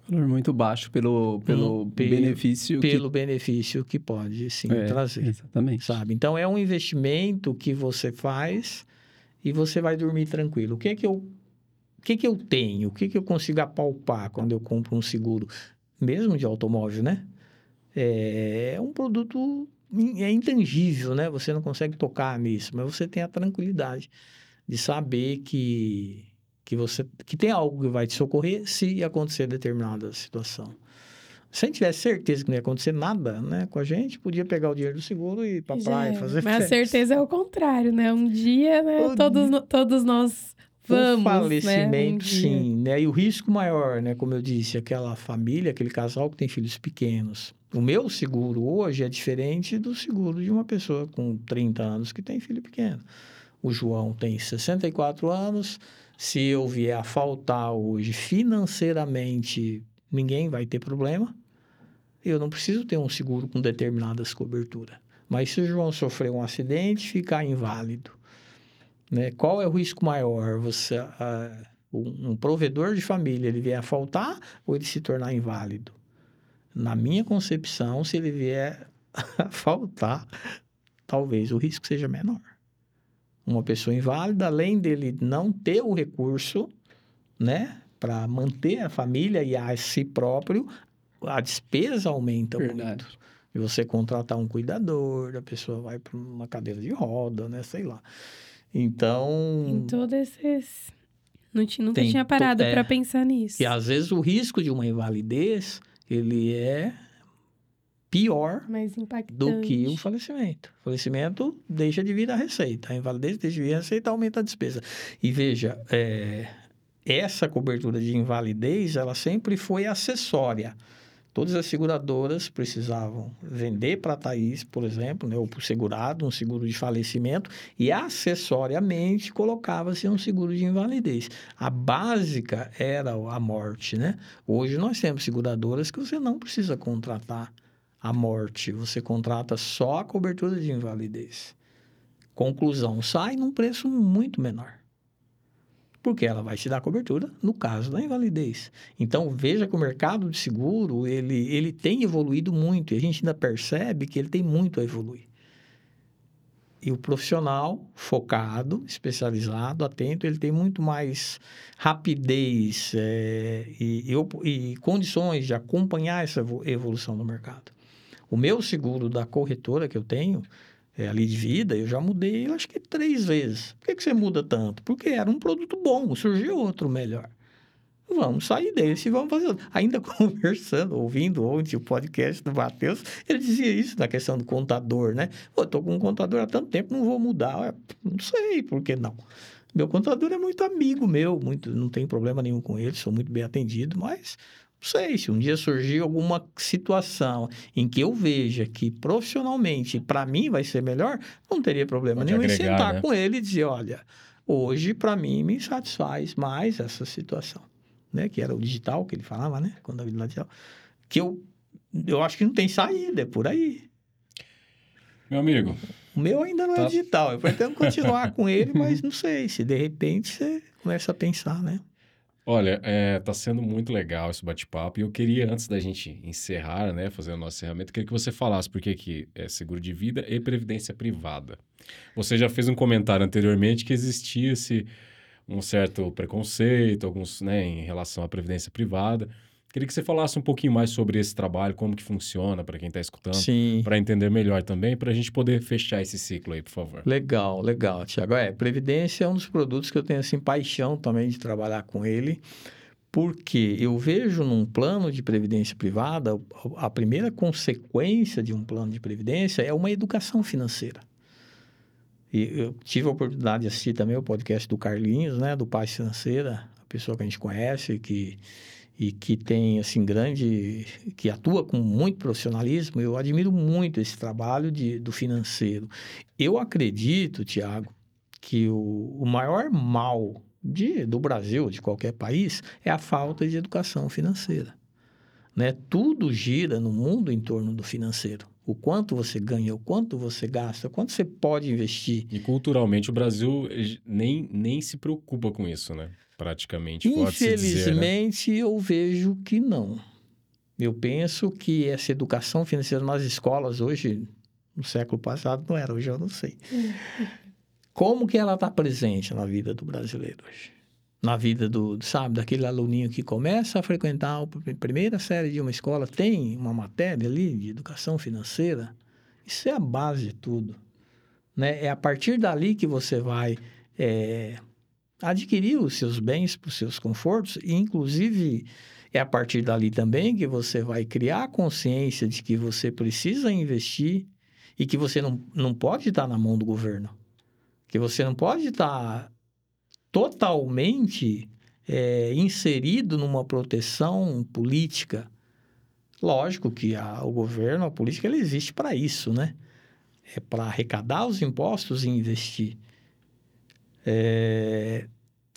Valor muito baixo pelo, pelo hum, benefício. Pelo que... benefício que pode, sim, é, trazer. Exatamente. Sabe? Então, é um investimento que você faz e você vai dormir tranquilo. O que é que eu, o que é que eu tenho? O que é que eu consigo apalpar quando eu compro um seguro, mesmo de automóvel, né? É, é um produto é intangível, né? Você não consegue tocar nisso, mas você tem a tranquilidade de saber que que você que tem algo que vai te socorrer se acontecer determinada situação. Se a gente tivesse certeza que não ia acontecer nada, né, com a gente, podia pegar o dinheiro do seguro e ir pra praia, fazer Mas a certeza é o contrário, né? Um dia, né, o todos, dia... todos nós vamos, O falecimento, né? um sim, né? E o risco maior, né, como eu disse, aquela família, aquele casal que tem filhos pequenos. O meu seguro hoje é diferente do seguro de uma pessoa com 30 anos que tem filho pequeno. O João tem 64 anos. Se eu vier a faltar hoje financeiramente ninguém vai ter problema. Eu não preciso ter um seguro com determinadas coberturas. Mas se o João sofrer um acidente, ficar inválido, né? Qual é o risco maior? Você, um, um provedor de família, ele vier a faltar ou ele se tornar inválido? Na minha concepção, se ele vier a faltar, talvez o risco seja menor. Uma pessoa inválida, além dele não ter o recurso, né, para manter a família e a si próprio, a despesa aumenta Verdade. muito. E você contratar um cuidador, a pessoa vai para uma cadeira de roda, né, sei lá. Então, Em todos esses. Não ti- nunca tinha parado é. pra pensar nisso. e às vezes o risco de uma invalidez, ele é pior Mais impactante. do que o falecimento. O falecimento deixa de vir a receita. A invalidez deixa de vir a receita, aumenta a despesa. E veja, é, essa cobertura de invalidez, ela sempre foi acessória. Todas as seguradoras precisavam vender para a Thaís, por exemplo, né, ou para o segurado, um seguro de falecimento, e acessoriamente colocava-se um seguro de invalidez. A básica era a morte, né? Hoje nós temos seguradoras que você não precisa contratar a morte, você contrata só a cobertura de invalidez. Conclusão, sai num preço muito menor. Porque ela vai te dar cobertura no caso da invalidez. Então, veja que o mercado de seguro, ele, ele tem evoluído muito. E a gente ainda percebe que ele tem muito a evoluir. E o profissional focado, especializado, atento, ele tem muito mais rapidez é, e, e e condições de acompanhar essa evo- evolução do mercado. O meu seguro da corretora que eu tenho, é, ali de vida, eu já mudei, eu acho que três vezes. Por que, que você muda tanto? Porque era um produto bom, surgiu outro melhor. Vamos sair desse e vamos fazer outro. Ainda conversando, ouvindo ontem o podcast do Matheus, ele dizia isso na questão do contador, né? Pô, tô com um contador há tanto tempo, não vou mudar. Não sei, por que não? Meu contador é muito amigo meu, muito, não tem problema nenhum com ele, sou muito bem atendido, mas não sei, se um dia surgir alguma situação em que eu veja que profissionalmente para mim vai ser melhor, não teria problema Pode nenhum em agregar, sentar né? com ele e dizer, olha, hoje para mim me satisfaz mais essa situação, né? Que era o digital que ele falava, né? Contabilidade digital. Que eu, eu acho que não tem saída, é por aí. Meu amigo, O meu ainda não é Tá. digital. Eu pretendo continuar com ele, mas não sei se de repente você começa a pensar, né? Olha, é, tá sendo muito legal esse bate-papo. E eu queria, antes da gente encerrar, né, fazer o nosso encerramento, queria que você falasse por que é seguro de vida e previdência privada. Você já fez um comentário anteriormente que existia esse um certo preconceito, alguns, né, em relação à previdência privada. Queria que você falasse um pouquinho mais sobre esse trabalho, como que funciona para quem está escutando, para entender melhor também, para a gente poder fechar esse ciclo aí, por favor. Legal, legal, Tiago. É, Previdência é um dos produtos que eu tenho, assim, paixão também de trabalhar com ele, porque eu vejo num plano de previdência privada, a primeira consequência de um plano de previdência é uma educação financeira. E eu tive a oportunidade de assistir também o podcast do Carlinhos, né, do Paz Financeira, a pessoa que a gente conhece, que e que tem assim grande que atua com muito profissionalismo eu admiro muito esse trabalho de, do financeiro. Eu acredito Tiago que o, o maior mal de, do Brasil de qualquer país é a falta de educação financeira né? Tudo gira no mundo em torno do financeiro. O quanto você ganha o quanto você gasta o quanto você pode investir. E culturalmente o Brasil eh, nem, nem se preocupa com isso, né? Praticamente, pode-se dizer, né? Infelizmente, eu vejo que não. Eu penso que essa educação financeira nas escolas hoje, no século passado, não era, hoje eu não sei. Como que ela está presente na vida do brasileiro hoje? Na vida do, sabe, daquele aluninho que começa a frequentar a primeira série de uma escola, tem uma matéria ali de educação financeira. Isso é a base de tudo. Né? É a partir dali que você vai é, adquirir os seus bens para os seus confortos e, inclusive, é a partir dali também que você vai criar a consciência de que você precisa investir e que você não, não pode estar na mão do governo. Que você não pode estar totalmente é, inserido numa proteção política. Lógico que a, o governo, a política, ela existe para isso, né? É para arrecadar os impostos e investir. É,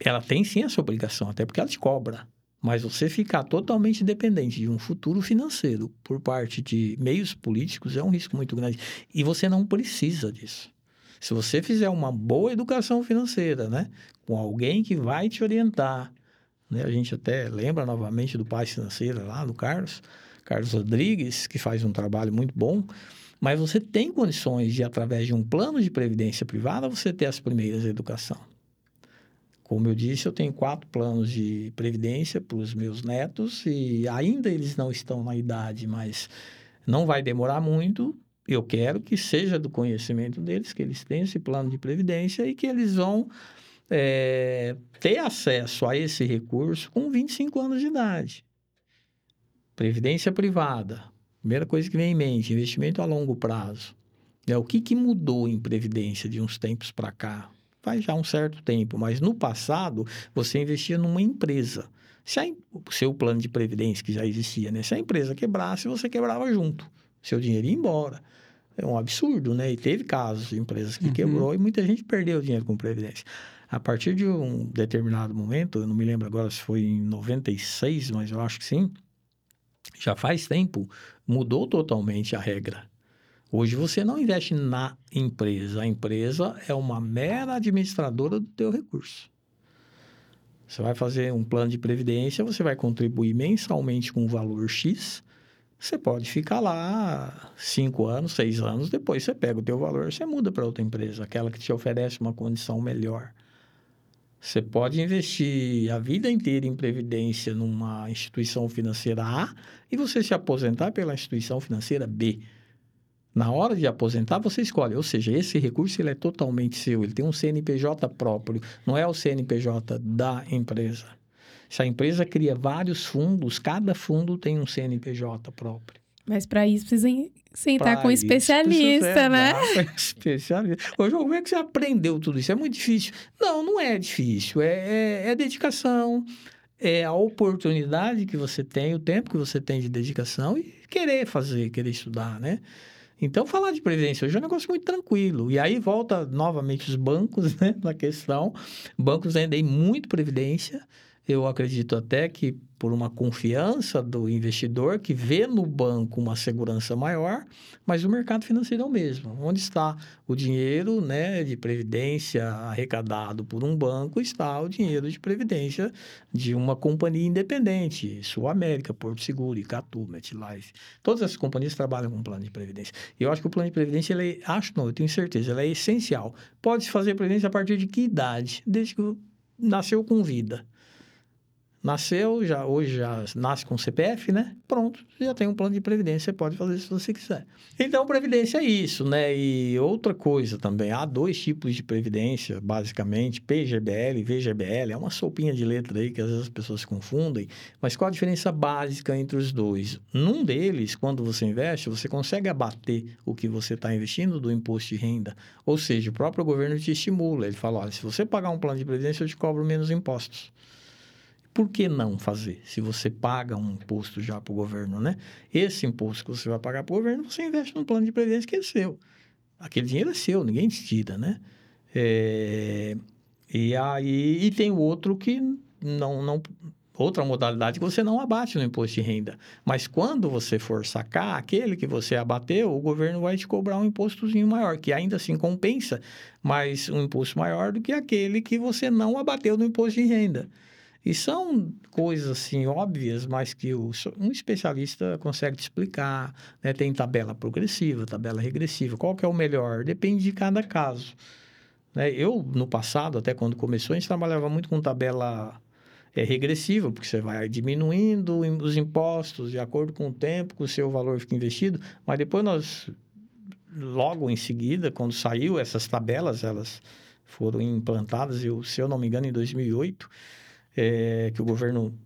ela tem sim essa obrigação, até porque ela te cobra. Mas você ficar totalmente dependente de um futuro financeiro por parte de meios políticos é um risco muito grande. E você não precisa disso. Se você fizer uma boa educação financeira, né? Com alguém que vai te orientar, né? A gente até lembra novamente do Paz Financeira lá, do Carlos, Carlos Rodrigues, que faz um trabalho muito bom. Mas você tem condições de, através de um plano de previdência privada, você ter as primeiras educação. Como eu disse, eu tenho quatro planos de previdência para os meus netos e ainda eles não estão na idade, mas não vai demorar muito. Eu quero que seja do conhecimento deles, que eles tenham esse plano de previdência e que eles vão é, ter acesso a esse recurso com 25 anos de idade. Previdência privada. Primeira coisa que vem em mente, investimento a longo prazo. É o que, que mudou em previdência de uns tempos para cá? Faz já um certo tempo, mas no passado você investia numa empresa. Se a, o seu plano de previdência que já existia, né? Se a empresa quebrasse, você quebrava junto. Seu dinheiro ia embora. É um absurdo, né? E teve casos de empresas que uhum. quebrou e muita gente perdeu dinheiro com previdência. A partir de um determinado momento, eu não me lembro agora se foi em 96, mas eu acho que sim, já faz tempo, mudou totalmente a regra. Hoje você não investe na empresa, a empresa é uma mera administradora do teu recurso. Você vai fazer um plano de previdência, você vai contribuir mensalmente com um valor X, você pode ficar lá cinco anos, seis anos, depois você pega o teu valor, você muda para outra empresa, aquela que te oferece uma condição melhor. Você pode investir a vida inteira em previdência numa instituição financeira A e você se aposentar pela instituição financeira B. Na hora de aposentar, você escolhe. Ou seja, esse recurso ele é totalmente seu. Ele tem um CNPJ próprio, não é o CNPJ da empresa. Se a empresa cria vários fundos, cada fundo tem um CNPJ próprio. Mas para isso precisa sentar pra com um especialista, né? Especialista. Ô, João, como é que você aprendeu tudo isso? É muito difícil. Não, não é difícil. É, é, é dedicação, é a oportunidade que você tem, o tempo que você tem de dedicação e querer fazer, querer estudar, né? Então, falar de previdência hoje é um negócio muito tranquilo. E aí volta novamente os bancos, né, na questão. Bancos vendem muito previdência. Eu acredito até que por uma confiança do investidor que vê no banco uma segurança maior, mas o mercado financeiro é o mesmo. Onde está o dinheiro né, de previdência arrecadado por um banco, está o dinheiro de previdência de uma companhia independente, Sul América, Porto Seguro, Icatu, MetLife. Todas essas companhias trabalham com plano de previdência. Eu acho que o plano de previdência, ele é, acho não, eu tenho certeza, ele é essencial. Pode-se fazer previdência a partir de que idade? Desde que nasceu com vida. Nasceu, já hoje já nasce com CPF, né? Pronto, já tem um plano de previdência, pode fazer se você quiser. Então, previdência é isso, né? E outra coisa também, há dois tipos de previdência, basicamente, PGBL e VGBL, é uma sopinha de letra aí que às vezes as pessoas confundem, mas qual a diferença básica entre os dois? Num deles, quando você investe, você consegue abater o que você está investindo do imposto de renda, ou seja, o próprio governo te estimula, ele fala, olha, se você pagar um plano de previdência, eu te cobro menos impostos. Por que não fazer? Se você paga um imposto já para o governo, né? Esse imposto que você vai pagar para o governo, você investe num plano de previdência que é seu. Aquele dinheiro é seu, ninguém te tira, né? É... E aí e tem o outro que não, não outra modalidade que você não abate no imposto de renda. Mas quando você for sacar aquele que você abateu, o governo vai te cobrar um impostozinho maior, que ainda assim compensa, mas um imposto maior do que aquele que você não abateu no imposto de renda. E são coisas assim óbvias, mas que o, um especialista consegue te explicar. Né? Tem tabela progressiva, tabela regressiva. Qual que é o melhor? Depende de cada caso. Né? Eu, no passado, até quando começou, a gente trabalhava muito com tabela é, regressiva, porque você vai diminuindo os impostos de acordo com o tempo, com o seu valor fica investido. Mas depois nós, logo em seguida, quando saiu essas tabelas, elas foram implantadas, eu, se eu não me engano, em 2008 é, que o governo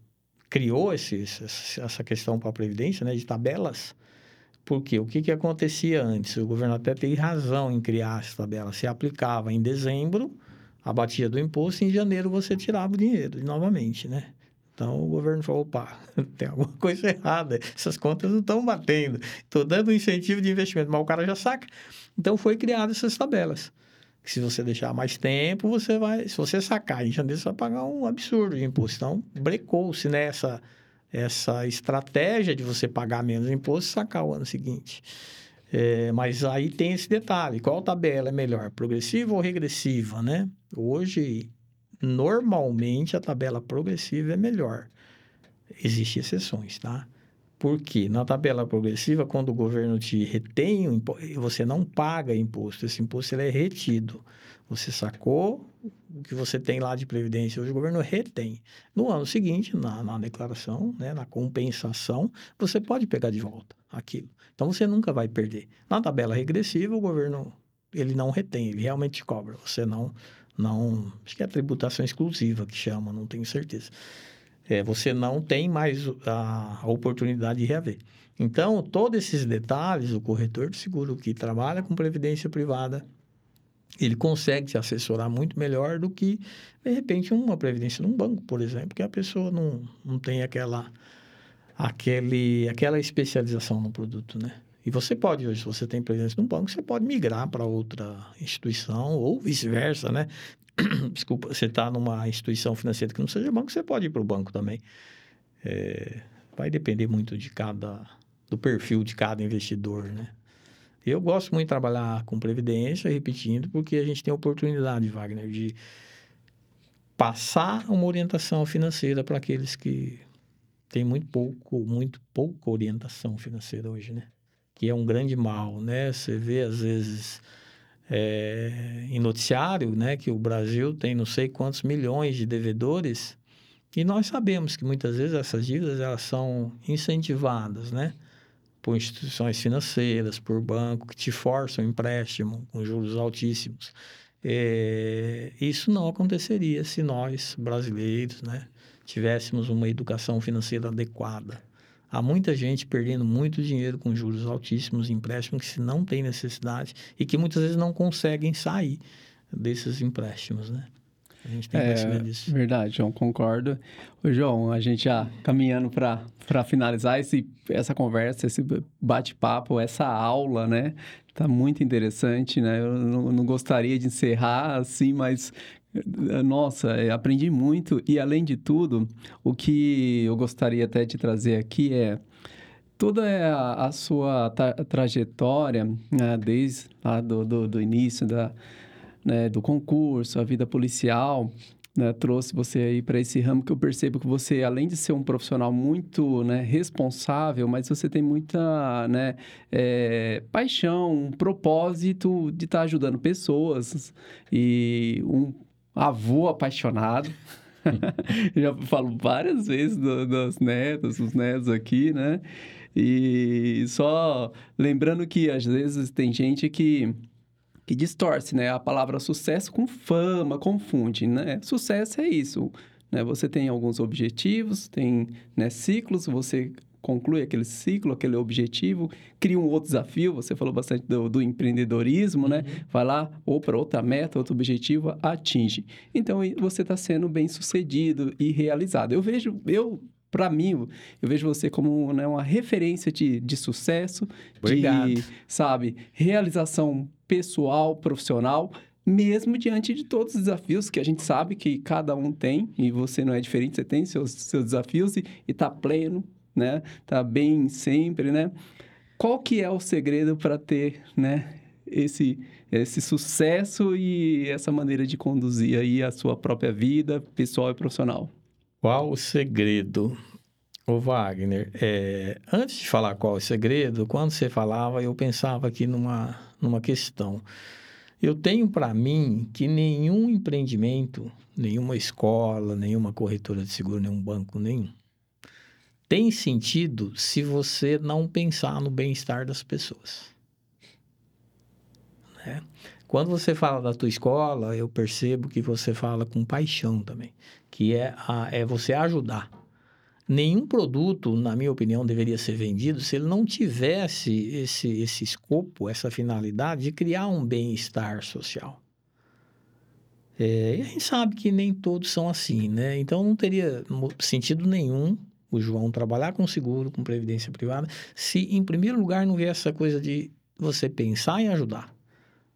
criou essa questão para a Previdência, né, de tabelas, porque o que, que acontecia antes? O governo até tem razão em criar essa tabela. Se aplicava em dezembro, abatia do imposto, e em janeiro você tirava o dinheiro novamente, né? Então o governo falou: opa, tem alguma coisa errada, essas contas não estão batendo, estou dando incentivo de investimento, mas o cara já saca. Então foi criadas essas tabelas que se você deixar mais tempo, você vai, se você sacar em janeiro, você vai pagar um absurdo de imposto. Então, brecou-se nessa né, essa estratégia de você pagar menos imposto e sacar o ano seguinte. É, mas aí tem esse detalhe, qual tabela é melhor, progressiva ou regressiva, né? Hoje, normalmente a tabela progressiva é melhor. Existem exceções, tá? Porque na tabela progressiva, quando o governo te retém, você não paga imposto. Esse imposto ele é retido. Você sacou o que você tem lá de previdência, hoje o governo retém. No ano seguinte, na, na declaração, né, na compensação, você pode pegar de volta aquilo. Então você nunca vai perder. Na tabela regressiva, o governo ele não retém, ele realmente te cobra. Você não, não, acho que é a tributação exclusiva que chama, não tenho certeza. É, você não tem mais a, oportunidade de reaver. Então, todos esses detalhes, o corretor de seguro que trabalha com previdência privada, ele consegue te assessorar muito melhor do que, de repente, uma previdência num banco, por exemplo, que a pessoa não, não tem aquela, aquele, aquela especialização no produto, né? E você pode, hoje, se você tem previdência num banco, você pode migrar para outra instituição ou vice-versa, né? Desculpa, você está numa instituição financeira que não seja banco, você pode ir para o banco também. É, vai depender muito de cada, do perfil de cada investidor, né? Eu gosto muito de trabalhar com previdência, repetindo, porque a gente tem a oportunidade, Wagner, de passar uma orientação financeira para aqueles que têm muito pouco, muito pouca orientação financeira hoje, né? Que é um grande mal, né? Você vê às vezes é, em noticiário, né, que o Brasil tem não sei quantos milhões de devedores e nós sabemos que muitas vezes essas dívidas elas são incentivadas, né? por instituições financeiras, por banco que te forçam empréstimo com juros altíssimos. É, isso não aconteceria se nós, brasileiros, né, tivéssemos uma educação financeira adequada. Há muita gente perdendo muito dinheiro com juros altíssimos, empréstimos que se não tem necessidade e que muitas vezes não conseguem sair desses empréstimos, né? A gente tem que É, verdade, João, concordo. Ô, João, a gente já caminhando para finalizar esse, essa conversa, esse bate-papo, essa aula, né? Tá muito interessante, né? Eu não, não gostaria de encerrar assim, mas nossa, eh, aprendi muito. E além de tudo, o que eu gostaria até de trazer aqui é toda a, sua tra- trajetória, né, desde lá do, do, do início da, né, do concurso, a vida policial, né, trouxe você aí para esse ramo que eu percebo que você, além de ser um profissional muito né, responsável, mas você tem muita né, eh, paixão, um propósito de estar ajudando pessoas e um avô apaixonado. Já falo várias vezes do- das netas, dos netos aqui, né? E só lembrando que às vezes tem gente que que distorce, né? A palavra sucesso com fama, confunde, né? Sucesso é isso, né? Você tem alguns objetivos, tem né, ciclos, você conclui aquele ciclo, aquele objetivo, cria um outro desafio, você falou bastante do, do empreendedorismo, né? Vai lá, ou para outra meta, outro objetivo, atinge. Então, você está sendo bem sucedido e realizado. Eu vejo, eu... Para mim, eu vejo você como né, uma referência de, de sucesso, Obrigado. de, sabe, realização pessoal, profissional, mesmo diante de todos os desafios que a gente sabe que cada um tem, e você não é diferente, você tem seus, seus desafios e, e tá pleno, né? Tá bem sempre, né? Qual que é o segredo para ter, né, esse, esse sucesso e essa maneira de conduzir aí a sua própria vida pessoal e profissional? Qual o segredo? Ô Wagner, é, antes de falar qual o segredo, quando você falava, eu pensava aqui numa, numa questão. Eu tenho para mim que nenhum empreendimento, nenhuma escola, nenhuma corretora de seguro, nenhum banco, nenhum, tem sentido se você não pensar no bem-estar das pessoas. Né? Quando você fala da tua escola, eu percebo que você fala com paixão também, que é, a, é você ajudar. Nenhum produto, na minha opinião, deveria ser vendido se ele não tivesse esse, esse escopo, essa finalidade de criar um bem-estar social. É, e a gente sabe que nem todos são assim, né? Então não teria sentido nenhum o João trabalhar com seguro, com previdência privada, se em primeiro lugar não vier essa coisa de você pensar em ajudar,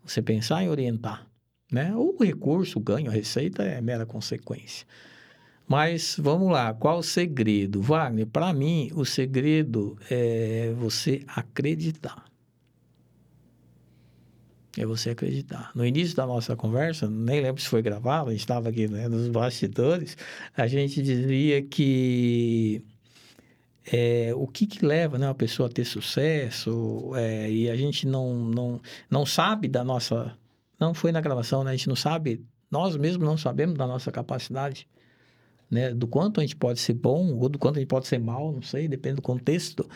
você pensar em orientar, né? O recurso, o ganho, a receita é mera consequência. Mas vamos lá, qual o segredo? Wagner, para mim, o segredo é você acreditar. É você acreditar. No início da nossa conversa, nem lembro se foi gravado, a gente estava aqui né, nos bastidores, a gente dizia que é, o que, que leva né, uma pessoa a ter sucesso é, e a gente não, não, não sabe da nossa. Não foi na gravação, né? A gente não sabe, nós mesmos não sabemos da nossa capacidade né? Do quanto a gente pode ser bom ou do quanto a gente pode ser mal, não sei, depende do contexto.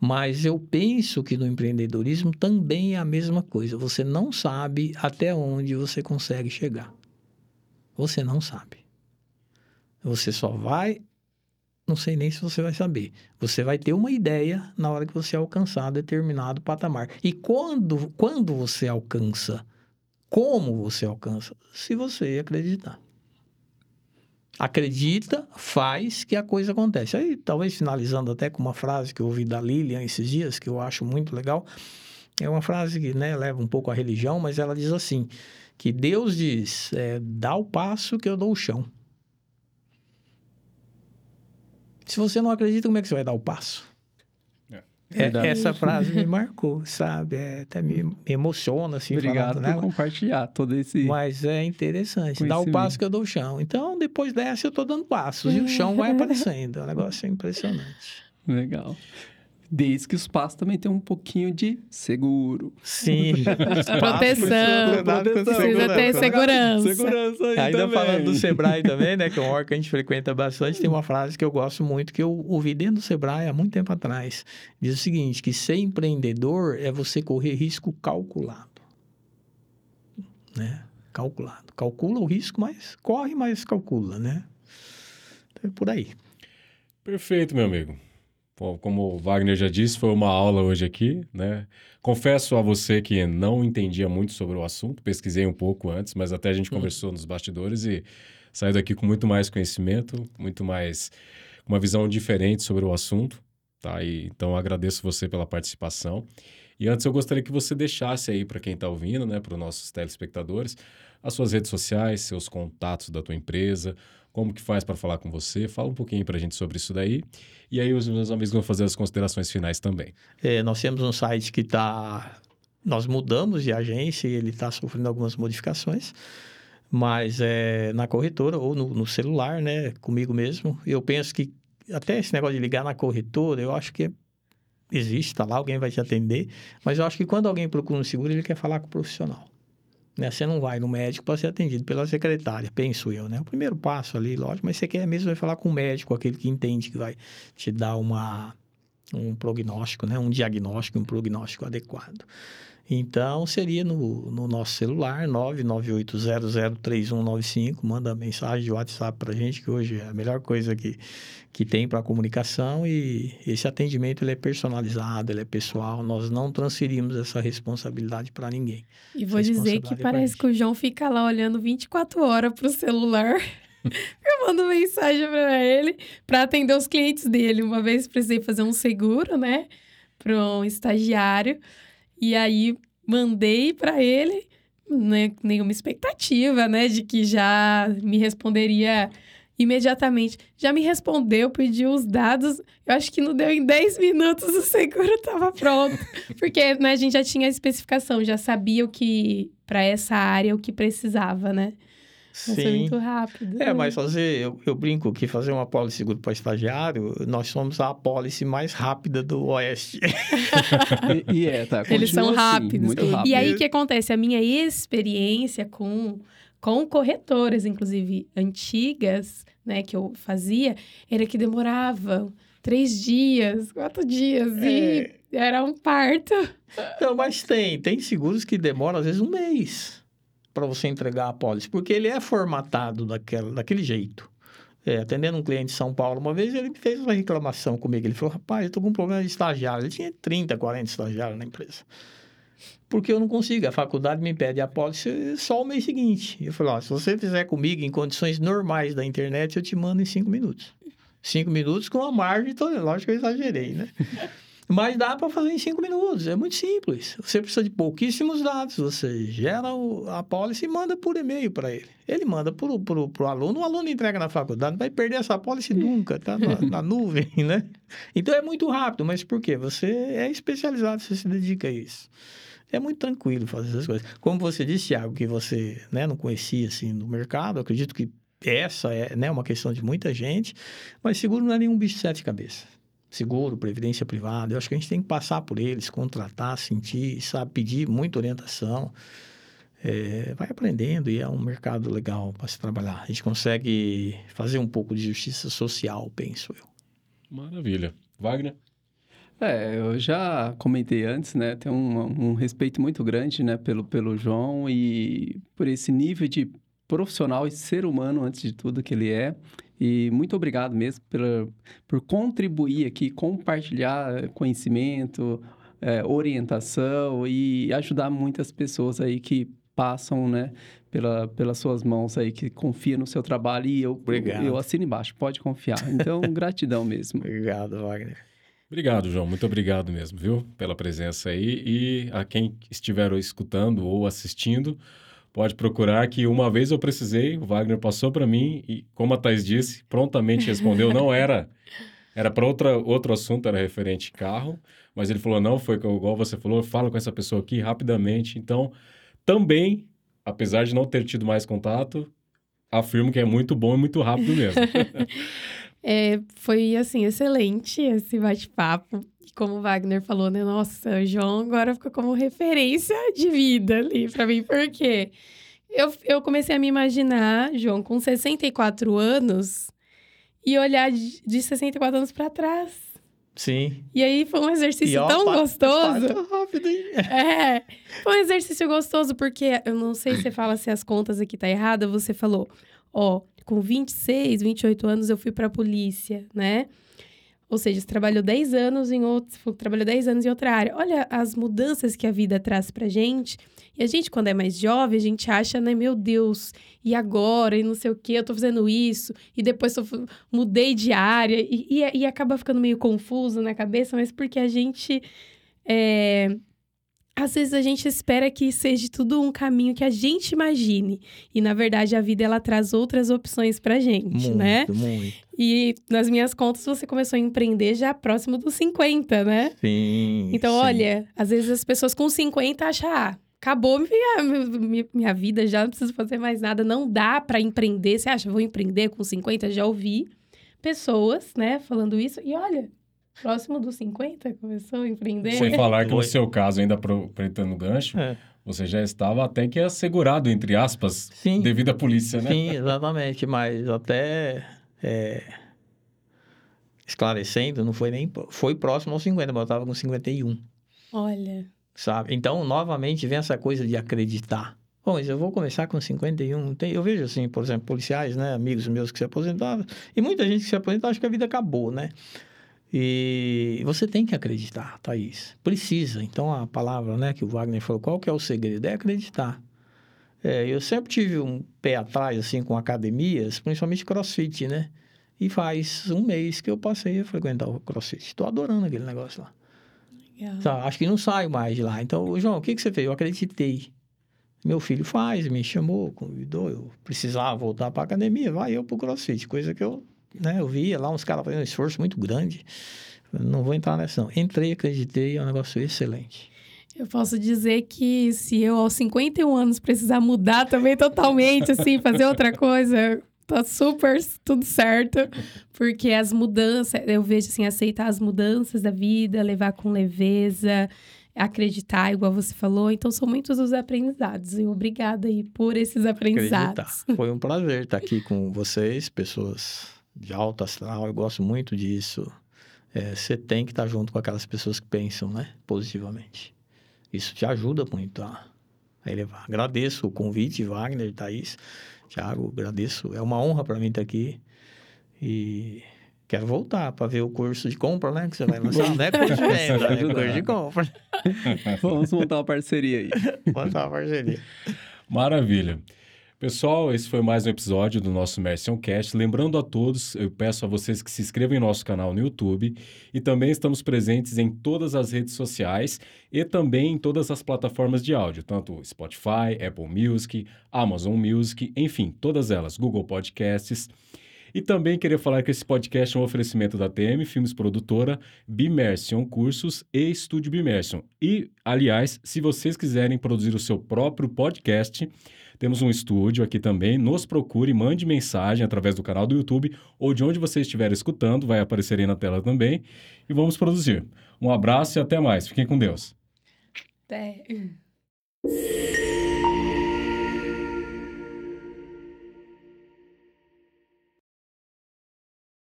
Mas eu penso que no empreendedorismo também é a mesma coisa. Você não sabe até onde você consegue chegar. Você não sabe. Você só vai. Não sei nem se você vai saber. Você vai ter uma ideia na hora que você alcançar determinado patamar. E quando, quando você alcança, como você alcança? Se você acreditar acredita, faz que a coisa acontece. Aí, talvez finalizando até com uma frase que eu ouvi da Lilian esses dias, que eu acho muito legal. É uma frase que né, leva um pouco à religião, mas ela diz assim: que Deus diz, é, dá o passo que eu dou o chão. Se você não acredita, como é que você vai dar o passo? É, essa frase me marcou, sabe? É, até me, me, emociona, assim, Obrigado por nela. compartilhar todo esse Mas é interessante. Dá o passo que eu dou o chão. Então, depois dessa, eu estou dando passos. E o chão vai aparecendo. É um negócio impressionante. Legal. Desde que os passos também tenham um pouquinho de seguro. Sim. Proteção. Precisa ter segurança. Segurança aí Ainda também. falando do Sebrae também, né? Que é um órgão que a gente frequenta bastante. Tem uma frase que eu gosto muito, que eu ouvi dentro do Sebrae há muito tempo atrás. Diz o seguinte, que ser empreendedor é você correr risco calculado. Né? Calculado. Calcula o risco, mas corre, mas calcula, né? Então, é por aí. Perfeito, meu amigo. Como o Wagner já disse, foi uma aula hoje aqui, né? Confesso a você que não entendia muito sobre o assunto, pesquisei um pouco antes, mas até a gente hum. conversou nos bastidores e saiu daqui com muito mais conhecimento, muito mais uma visão diferente sobre o assunto, tá? E, então agradeço você pela participação. E antes eu gostaria que você deixasse aí para quem está ouvindo, né, para os nossos telespectadores, as suas redes sociais, seus contatos da tua empresa, como que faz para falar com você. Fala um pouquinho para a gente sobre isso daí. E aí os meus amigos vão fazer as considerações finais também. É, nós temos um site que está... Nós mudamos de agência e ele está sofrendo algumas modificações. Mas é na corretora ou no, no celular, né? Comigo mesmo. Eu penso que até esse negócio de ligar na corretora, eu acho que existe, está lá, alguém vai te atender. Mas eu acho que quando alguém procura um seguro, ele quer falar com o profissional. Né? Você não vai no médico para ser atendido pela secretária, penso eu, né? O primeiro passo ali, lógico, mas você quer mesmo vai falar com o médico, aquele que entende que vai te dar uma, um prognóstico, né? Um diagnóstico, um prognóstico adequado. Então, seria no, no nosso celular, 998003195. Manda mensagem de WhatsApp para a gente, que hoje é a melhor coisa que, que tem para a comunicação. E esse atendimento ele é personalizado, ele é pessoal. Nós não transferimos essa responsabilidade para ninguém. E vou dizer que é parece que o João fica lá olhando 24 horas para o celular. Eu mando mensagem para ele para atender os clientes dele. Uma vez precisei fazer um seguro, né, para um estagiário. E aí mandei para ele né, nenhuma expectativa, né, de que já me responderia imediatamente. Já me respondeu, pediu os dados. Eu acho que não deu em 10 minutos, o seguro estava pronto. Porque né, a gente já tinha a especificação, já sabia o que, para essa área, o que precisava, né? Sim. Vai ser muito rápido. É, mas fazer, eu, eu brinco que fazer uma apólice seguro para estagiário, nós somos a apólice mais rápida do Oeste. e, e, é, tá. Eles são assim, rápidos. rápido. E aí o que acontece? A minha experiência com, com corretoras, inclusive antigas, né, que eu fazia, era que demorava três dias, quatro dias, é... e era um parto. Não, mas tem, tem seguros que demoram às vezes um mês para você entregar a pólice, porque ele é formatado daquela, daquele jeito. É, atendendo um cliente de São Paulo uma vez, ele fez uma reclamação comigo. Ele falou: rapaz, eu estou com um problema de estagiário. Ele tinha 30, 40 estagiários na empresa. Porque eu não consigo. A faculdade me pede a pólice só o mês seguinte. Eu falei: ó, se você fizer comigo em condições normais da internet, eu te mando em cinco minutos. Cinco minutos com a margem toda. Lógico que eu exagerei, né? Mas dá para fazer em cinco minutos, é muito simples. Você precisa de pouquíssimos dados. Você gera o, a pólice e manda por e-mail para ele. Ele manda para o aluno, o aluno entrega na faculdade, não vai perder essa pólice nunca, tá na, na, nuvem, né? Então é muito rápido, mas por quê? Você é especializado, você se dedica a isso. É muito tranquilo fazer essas coisas. Como você disse, Thiago, que você né, não conhecia assim no mercado, acredito que essa é né, uma questão de muita gente, mas seguro não é nenhum bicho de sete cabeças. Seguro, previdência privada, eu acho que a gente tem que passar por eles, contratar, sentir, sabe, pedir muita orientação. É, vai aprendendo e é um mercado legal para se trabalhar. A gente consegue fazer um pouco de justiça social, penso eu. Maravilha. Wagner? É, eu já comentei antes, né? Tenho um, um respeito muito grande, né, pelo, pelo João e por esse nível de profissional e ser humano, antes de tudo, que ele é. E muito obrigado mesmo pela, por contribuir aqui, compartilhar conhecimento, é, orientação e ajudar muitas pessoas aí que passam, né, pela, pelas suas mãos aí, que confia no seu trabalho e eu, Obrigado. eu assino embaixo, pode confiar. Então, gratidão mesmo. Obrigado, Wagner. Obrigado, João. Muito obrigado mesmo, viu? Pela presença aí. E a quem estiver escutando ou assistindo, pode procurar que uma vez eu precisei, o Wagner passou para mim e, como a Thais disse, prontamente respondeu. Não era. Era para outro assunto, era referente carro, mas ele falou: não, foi igual você falou, fala com essa pessoa aqui rapidamente. Então, também, apesar de não ter tido mais contato, afirmo que é muito bom e muito rápido mesmo. É, foi, assim, excelente esse bate-papo. Como o Wagner falou, né? Nossa, o João agora ficou como referência de vida ali pra mim. Por quê? Eu, eu comecei a me imaginar, João, com 64 anos e olhar de, de 64 anos pra trás. Sim. E aí foi um exercício E, ó, tão pa- gostoso. passa rápido, hein? É, foi um exercício gostoso, porque eu não sei se você fala se as contas aqui tá errada, você falou, ó, com 26, 28 anos eu fui pra polícia, né? Ou seja, você trabalhou 10 anos em outro, você que trabalhou 10 anos em outra área. Olha as mudanças que a vida traz pra gente. E a gente, quando é mais jovem, a gente acha, né, meu Deus, e agora? E não sei o quê, eu tô fazendo isso, e depois eu mudei de área, e, e, e acaba ficando meio confuso na cabeça, mas porque a gente. é, às vezes a gente espera que seja tudo um caminho que a gente imagine. E, na verdade, a vida ela traz outras opções pra gente, Muito, né? muito. E nas minhas contas, você começou a empreender já próximo dos 50, né? Sim. Então, sim. olha, às vezes as pessoas com 50 acham, ah, acabou minha, minha, minha vida, já não preciso fazer mais nada. Não dá pra empreender. Você acha, vou empreender com 50? Já ouvi pessoas, né, falando isso. E olha, próximo dos 50, começou a empreender. Sem falar que no seu caso, ainda aproveitando o gancho, É. você já estava até que assegurado, entre aspas, Sim. devido à polícia, né? Sim, exatamente, mas até é, esclarecendo, não foi nem foi próximo aos 50, mas eu estava com 51, Olha, sabe? Então, novamente vem essa coisa de acreditar. Bom, mas eu vou começar com 51, não tem, eu vejo assim, por exemplo, policiais, né, amigos meus que se aposentaram, e muita gente que se aposentou acha que a vida acabou, né? E você tem que acreditar, Thaís. Precisa. Então, a palavra né, que o Wagner falou, qual que é o segredo? É acreditar. É, eu sempre tive um pé atrás, assim, com academias, principalmente crossfit, né? E faz um mês que eu passei a frequentar o crossfit. Estou adorando aquele negócio lá. legal. Tá, acho que não saio mais de lá. Então, João, o que, que você fez? Eu acreditei. Meu filho faz, me chamou, convidou. Eu precisava voltar para academia, vai eu pro crossfit. Coisa que eu, né, eu via lá uns caras fazendo um esforço muito grande. Não vou entrar nessa, não. Entrei, acreditei, é um negócio excelente. Eu posso dizer que se eu aos 51 anos precisar mudar também totalmente, assim, fazer outra coisa, tá super tudo certo. Porque as mudanças, eu vejo assim, aceitar as mudanças da vida, levar com leveza, acreditar, igual você falou. Então, são muitos os aprendizados. E obrigada aí por esses aprendizados. Acreditar. Foi um prazer estar aqui com vocês, pessoas de alta astral. Eu gosto muito disso. É, você tem que estar junto com aquelas pessoas que pensam, né, positivamente. Isso te ajuda muito a, a elevar. Agradeço o convite, Wagner, Thaís, Thiago, agradeço. É uma honra para mim estar aqui. E quero voltar para ver o curso de compra, né, que você vai lançar. Não é curso de venda, é curso de compra. Vamos montar uma parceria aí. Botar uma parceria. Maravilha. Pessoal, esse foi mais um episódio do nosso Mercion Cast. Lembrando a todos, eu peço a vocês que se inscrevam em nosso canal no YouTube e também estamos presentes em todas as redes sociais e também em todas as plataformas de áudio, tanto Spotify, Apple Music, Amazon Music, enfim, todas elas, Google Podcasts. E também queria falar que esse podcast é um oferecimento da TM Filmes Produtora, Bimersion Cursos e Estúdio Bimersion. E, aliás, se vocês quiserem produzir o seu próprio podcast, temos um estúdio aqui também. Nos procure, mande mensagem através do canal do YouTube ou de onde você estiver escutando, vai aparecer aí na tela também. E vamos produzir. Um abraço e até mais. Fiquem com Deus. Até.